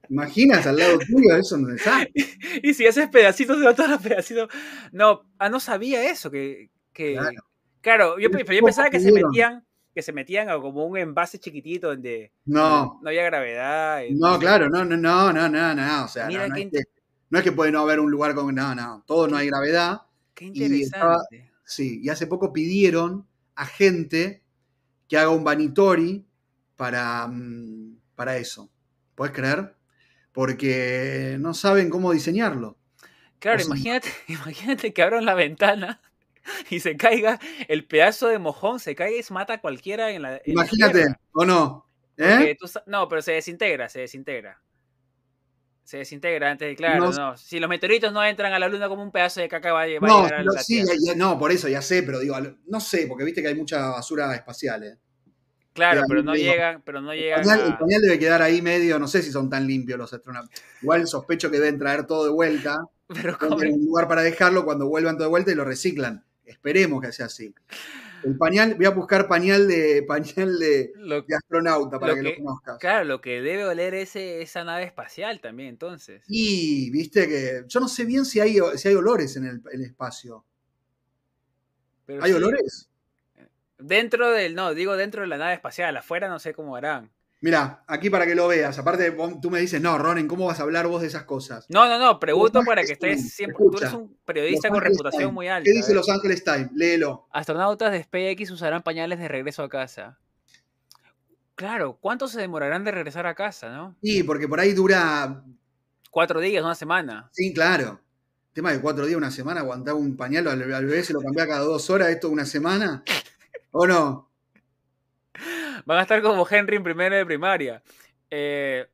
Imaginas al lado tuyo, eso no está. y si haces pedacitos, se va todos los pedacitos. No, ah, no sabía eso, que. claro. yo, pensaba que se metían que se metían a como un envase chiquitito donde no, no había gravedad. no, claro, no, no, no, no, no, no. O sea, no, es que, puede no haber un lugar con. No, no, todo no hay gravedad. Qué interesante. sí, y hace poco pidieron a gente que haga un vanitori para, mm, para eso. ¿Puedes creer? porque no saben cómo diseñarlo. Claro, imagínate, imagínate que abran la ventana y se caiga el pedazo de mojón, se caiga y se mata a cualquiera en la. imagínate, ¿o no? ¿Eh? no, pero se desintegra, se desintegra. Se desintegra antes de, claro, no, Si los meteoritos no entran a la luna como un pedazo de caca, va, a llegar a la sí, no, por eso ya sé, pero digo, no sé, porque viste que hay mucha basura espacial, ¿eh? Claro, pero no, llegan, pero no llegan. El pañal, debe quedar ahí medio, no sé si son tan limpios los astronautas. Igual sospecho que deben traer todo de vuelta. Pero un lugar para dejarlo cuando vuelvan todo de vuelta y lo reciclan. Esperemos que sea así. El pañal, voy a buscar pañal de pañal de, astronauta para que, lo conozcas. Claro, lo que debe oler ese, esa nave espacial también, entonces. Y viste que. Yo no sé bien si hay, si hay olores en el, espacio. ¿Hay olores? Dentro del, no, digo dentro de la nave espacial, afuera no sé cómo harán. Mira, aquí para que lo veas. Aparte, tú me dices, no, Ronen, ¿cómo vas a hablar vos de esas cosas? No, no, no, pregunto para que estés siempre. tú eres un periodista con reputación muy alta. ¿Qué dice Los Ángeles Times? Léelo. Astronautas de SpaceX usarán pañales de regreso a casa. Claro, ¿cuánto se demorarán de regresar a casa, no? Sí, porque por ahí dura. Cuatro días, una semana. Sí, claro. tema de cuatro días, una semana, aguantar un pañal al, bebé, se lo cambia cada dos horas, esto una semana. ¿O no? Van a estar como Henry en primera de primaria. Eh,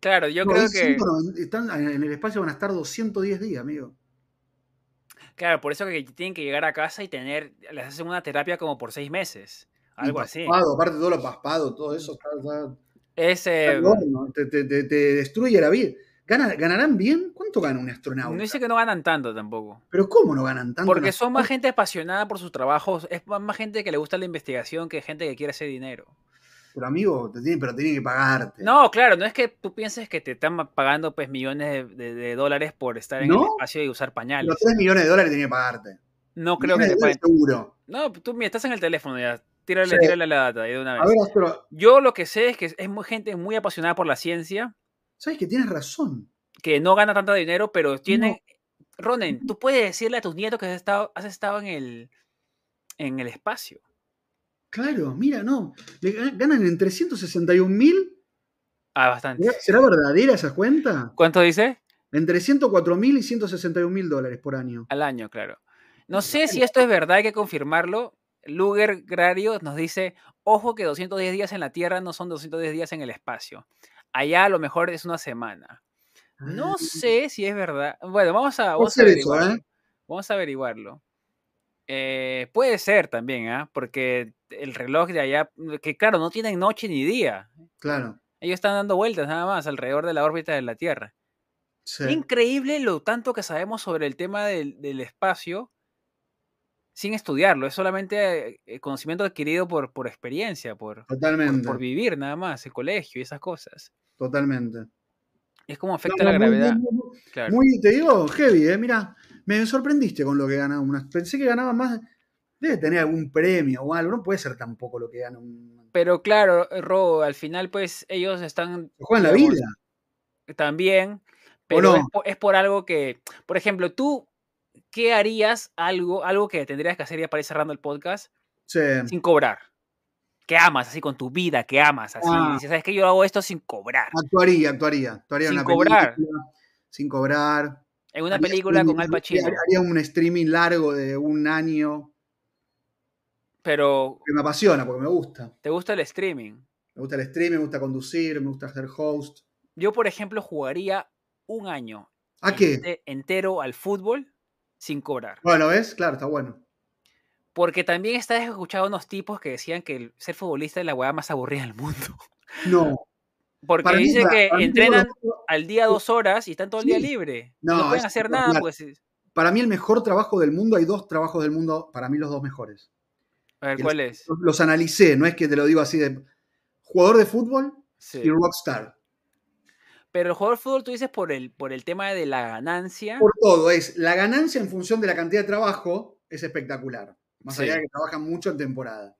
claro, yo creo que. están en el espacio van a estar 210 días, amigo. Claro, por eso que tienen que llegar a casa y tener. Les hacen una terapia como por seis meses. Algo así. Aparte todo lo paspado, todo eso. Ese. te, te, te destruye la vida. ¿Ganarán bien? ¿Cuánto gana un astronauta? No dice que no ganan tanto tampoco. ¿Pero cómo no ganan tanto? Porque son más gente apasionada por sus trabajos, es más gente que le gusta la investigación que gente que quiere hacer dinero. Pero amigo, te tienen, pero tienen que pagarte. No, claro, no es que tú pienses que te están pagando pues millones de, dólares por estar en el espacio y usar pañales. Los 3 millones de dólares tienen que pagarte. No creo que te paguen. Seguro. No, tú mira, estás en el teléfono ya. Tírale, tírale la data de una vez. Yo lo que sé es que es muy, gente muy apasionada por la ciencia. ¿Sabes que tienes razón? Que no gana tanto dinero, pero tienen. Ronen, tú puedes decirle a tus nietos que has estado, has estado en, el, en el espacio. Claro, mira, no. ganan en 361 mil. Ah, bastante. ¿Será verdadera esa cuenta? ¿Cuánto dice? Entre 104 mil y 161 mil dólares por año. Al año, claro. No sé si esto es verdad, hay que confirmarlo. Luger Grario nos dice, ojo que 210 días en la Tierra no son 210 días en el espacio. Allá a lo mejor es una semana. No ah. sé si es verdad. Bueno, vamos a, vamos a averiguarlo. ¿eh? Vamos a averiguarlo. Eh, puede ser también, ¿ah? Porque el reloj de allá, que claro, no tienen noche ni día. Claro. Ellos están dando vueltas nada más alrededor de la órbita de la Tierra. Increíble lo tanto que sabemos sobre el tema del, espacio sin estudiarlo. Es solamente eh, conocimiento adquirido por, por experiencia, por, por, vivir nada más, el colegio y esas cosas. Totalmente. Es como afecta la gravedad. Muy, te digo, heavy, ¿eh? Mira, me sorprendiste con lo que ganaba. Pensé que ganaba más. Debe tener algún premio o algo. No puede ser tampoco lo que gana un. Pero claro, Ro, al final, pues ellos están. Juegan la vida. También. Pero es, por, algo que. Por ejemplo, tú, ¿qué harías algo, algo que tendrías que hacer ya para ir cerrando el podcast? Sin cobrar que amas, así con tu vida, que amas, así. Ah. Dices, ¿sabes qué? Yo hago esto sin cobrar. Actuaría, actuaría. actuaría sin cobrar. sin cobrar. En una película con Al Pacino. Haría un streaming largo de un año. Pero. Que me apasiona, porque me gusta. ¿Te gusta el streaming? Me gusta el streaming, me gusta conducir, me gusta ser host. Yo, por ejemplo, jugaría un año. ¿A qué? Entero al fútbol sin cobrar. Bueno, ¿ves? Claro, está bueno. Porque también está escuchado unos tipos que decían que ser futbolista es la weá más aburrida del mundo. No. Porque dice que entrenan al día dos horas y están todo el día libre. No, pueden hacer nada. Pues. Para mí el mejor trabajo del mundo, hay dos trabajos del mundo, para mí los dos mejores. A ver, ¿cuál es? Los analicé, no es que te lo digo así de jugador de fútbol y rockstar. Pero el jugador de fútbol tú dices por el, por el tema de la ganancia. Por todo, es la ganancia en función de la cantidad de trabajo es espectacular. Más allá de que trabajan mucho en temporada.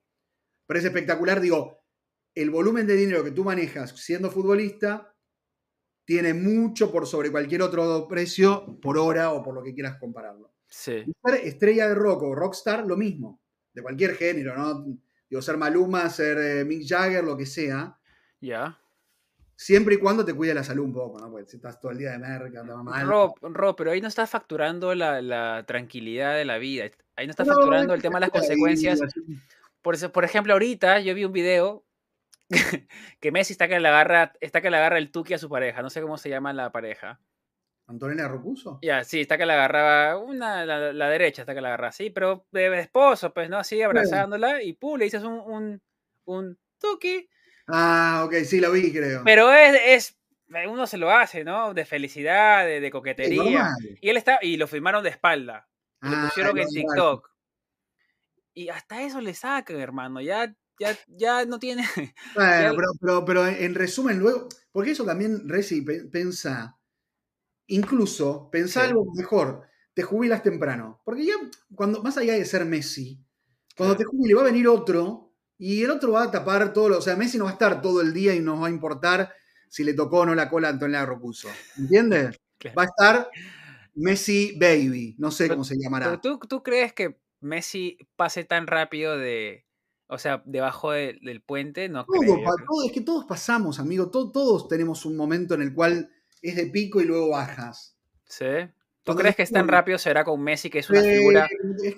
Pero es espectacular, digo, el volumen de dinero que tú manejas siendo futbolista tiene mucho por sobre cualquier otro precio por hora o por lo que quieras compararlo. Sí. Estrella de rock o rockstar, lo mismo, de cualquier género, ¿no? Digo, ser Maluma, ser eh, Mick Jagger, lo que sea. Ya. Siempre y cuando te cuide la salud un poco, ¿no? Porque si estás todo el día de merca, va mal. Rob, pero ahí no estás facturando la, tranquilidad de la vida. Ahí no estás facturando el tema de las consecuencias. Por, eso, por ejemplo, ahorita yo vi un video que Messi está que le agarra, está que le agarra el tuki a su pareja. No sé cómo se llama la pareja. ¿Antonella Rocuso? Ya, sí, está que le agarraba una, la, derecha, está que la agarra, sí, pero de, esposo, pues, ¿no? Así abrazándola y pum, le dices un, un, un tuki Ah, ok, sí lo vi, creo. Pero es, uno se lo hace, ¿no? De felicidad, de, coquetería. y él está, y lo filmaron de espalda. lo ah, pusieron en TikTok. Y hasta eso le sacan, hermano. Ya, ya, ya no tiene. Bueno, pero, pero, en resumen, luego. Porque eso también, Reci, pensa. Incluso, pensá algo mejor. Te jubilas temprano. Porque ya, cuando, más allá de ser Messi, cuando te jubiles va a venir otro y el otro va a tapar todo, lo, o sea, Messi no va a estar todo el día y nos va a importar si le tocó o no la cola a Antonio Rocuso. ¿Entiendes? Va a estar Messi Baby, no sé cómo se llamará. ¿tú, ¿tú, crees que Messi pase tan rápido de, o sea, debajo del puente? No todo, es que todos pasamos, amigo, todos tenemos un momento en el cual es de pico y luego bajas. Sí. ¿Tú crees que es tan rápido será con Messi, que es una figura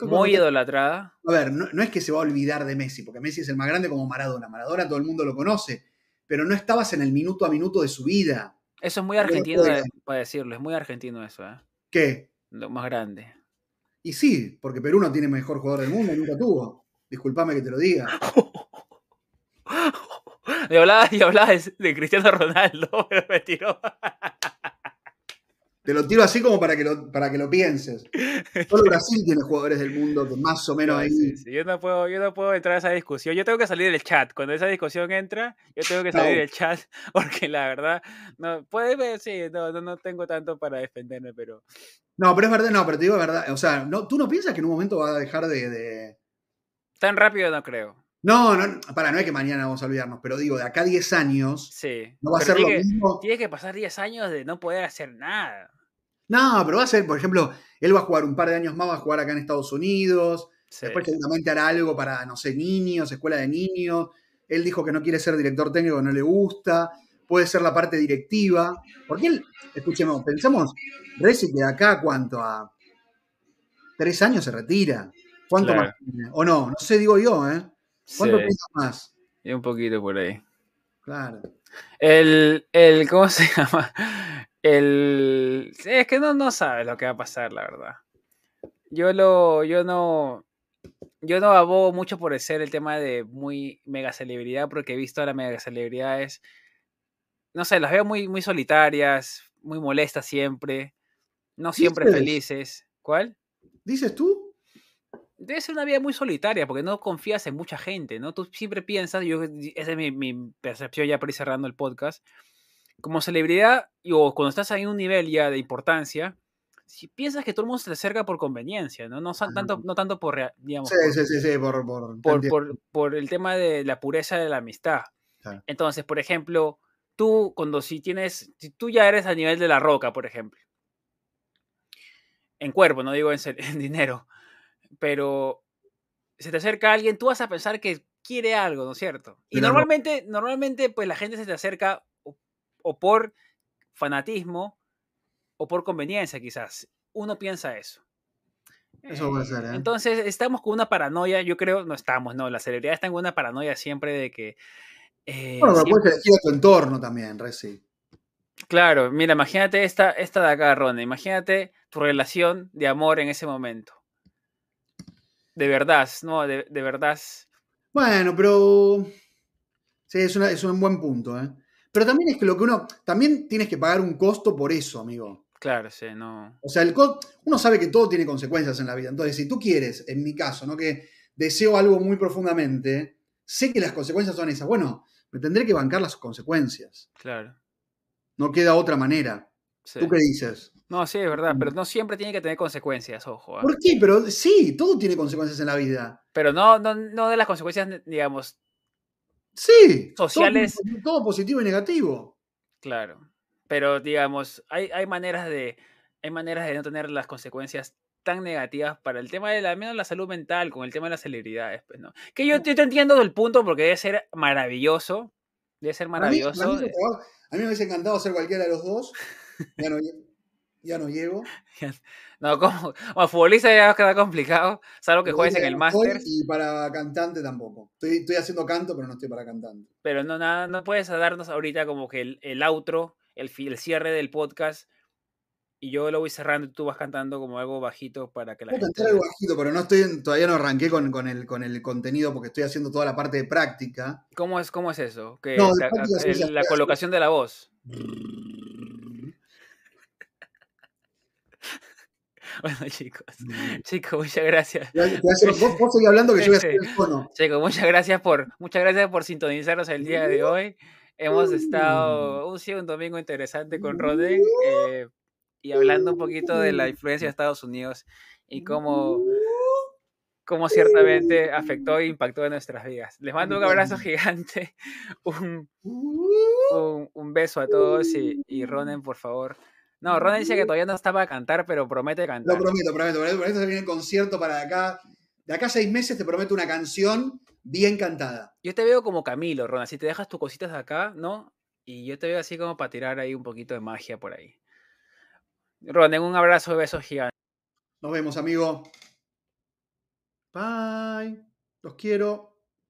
muy idolatrada? A ver, no, es que se va a olvidar de Messi, porque Messi es el más grande como Maradona. Maradona todo el mundo lo conoce, pero no estabas en el minuto a minuto de su vida. Eso es muy argentino, para decirlo, es muy argentino eso. ¿eh? ¿Qué? Lo más grande. Y sí, porque Perú no tiene mejor jugador del mundo, nunca tuvo. Disculpame que te lo diga. y hablabas, de, Cristiano Ronaldo, pero me tiró. Te lo tiro así como para que lo, para que lo pienses. Solo Brasil tiene jugadores del mundo que más o menos ahí. Yo, no puedo, yo no puedo entrar a esa discusión. Yo tengo que salir del chat. Cuando esa discusión entra, yo tengo que salir del chat. Porque la verdad, no, puede ver, sí, no, no, tengo tanto para defenderme, pero. No, pero es verdad, no, pero te digo verdad. O sea, no, ¿tú no piensas que en un momento va a dejar de... Tan rápido no creo. No, no, para, no es que mañana vamos a olvidarnos, pero digo, de acá 10 años, sí. no va a ser lo mismo. Tiene que pasar 10 años de no poder hacer nada. No, pero va a ser, por ejemplo, él va a jugar un par de años más, va a jugar acá en Estados Unidos, después seguramente hará algo para, no sé, niños, escuela de niños. Él dijo que no quiere ser director técnico, no le gusta, puede ser la parte directiva. Porque él, escuchemos, pensamos, Reci que de acá, ¿cuánto? A tres años se retira. ¿Cuánto más O no, no sé, digo yo, ¿eh? ¿Cuánto piensas más? Y un poquito por ahí. Claro. El, el, ¿cómo se llama? El, es que no, no sabe lo que va a pasar, la verdad. Yo lo, yo no, yo no abogo mucho por ser el tema de muy mega celebridad, porque he visto a las mega celebridades, no sé, las veo muy, muy solitarias, muy molestas siempre, no siempre felices. ¿Cuál? ¿Dices tú? Debe ser una vida muy solitaria porque no confías en mucha gente, ¿no? Tú siempre piensas, yo, esa es mi, percepción ya por ir cerrando el podcast, como celebridad o cuando estás en un nivel ya de importancia, si piensas que todo el mundo se te acerca por conveniencia, ¿no? No, tanto, no tanto por, digamos, sí, sí, sí, por, por, por, el tema de la pureza de la amistad. Entonces, por ejemplo, tú cuando si tienes, si tú ya eres a nivel de la roca, por ejemplo, en cuerpo, no digo en, en dinero, pero se te acerca alguien, tú vas a pensar que quiere algo, ¿no es cierto? Y normalmente, normalmente, pues la gente se te acerca o, por fanatismo o por conveniencia, quizás. Uno piensa eso. Eso puede ser, ¿eh? Entonces, estamos con una paranoia, yo creo, no estamos, no, la celebridad está con una paranoia siempre de que... Eh, bueno, pero puedes elegir a tu entorno también, Reci. Claro, mira, imagínate esta, esta de acá, Ronda, imagínate tu relación de amor en ese momento de verdad, ¿no? De, verdad. Bueno, pero. Sí, es, es un buen punto, ¿eh? Pero también es que lo que uno. También tienes que pagar un costo por eso, amigo. Claro, sí, no. O sea, el uno sabe que todo tiene consecuencias en la vida. Entonces, si tú quieres, en mi caso, ¿no? Que deseo algo muy profundamente, sé que las consecuencias son esas. Bueno, me tendré que bancar las consecuencias. Claro. No queda otra manera. ¿Tú qué dices? No, sí, es verdad, pero no siempre tiene que tener consecuencias, ojo. ¿ah? ¿Por qué? Pero sí, todo tiene consecuencias en la vida. Pero no, no, de las consecuencias, digamos. Sí. Sociales. Todo, positivo y negativo. Claro. Pero, digamos, hay, hay, maneras de. Hay maneras de no tener las consecuencias tan negativas para el tema de la, menos la salud mental, con el tema de las celebridades, pues, ¿no? Que yo, te entiendo del punto porque debe ser maravilloso. Debe ser maravilloso. A mí, a mí me hubiese encantado ser cualquiera de los dos. Ya no, ya no llego. No, como, como futbolista ya queda complicado, salvo que juegues en el máster. Y para cantante tampoco. Estoy, estoy, haciendo canto, pero no estoy para cantante. Pero no, nada, no puedes darnos ahorita como que el, el outro, el, el, cierre del podcast, y yo lo voy cerrando y tú vas cantando como algo bajito para que la Puedo cantar algo bajito, pero no estoy, todavía no arranqué con, con, el, con el contenido porque estoy haciendo toda la parte de práctica. ¿Cómo es, cómo es eso? Que, la colocación de la voz. Bueno, chicos, mm. chicos, muchas gracias. Vos, vos hablando que yo voy a hacer el tono. Chicos, muchas gracias por, muchas gracias por sintonizarnos el día de hoy. Hemos estado un, sí, un domingo interesante con Roden eh, y hablando un poquito de la influencia de Estados Unidos y cómo, cómo ciertamente afectó e impactó en nuestras vidas. Les mando un abrazo gigante, un, un, un beso a todos y, y Ronen, por favor, no, Ronald dice que todavía no estaba a cantar, pero promete cantar. Lo prometo, prometo. Por eso se viene el concierto para de acá. De acá a seis meses te prometo una canción bien cantada. Yo te veo como Camilo, Ronald. Si te dejas tus cositas de acá, ¿no? Y yo te veo así como para tirar ahí un poquito de magia por ahí. Ronald, un abrazo, besos gigantes. Nos vemos, amigo. Bye. Los quiero.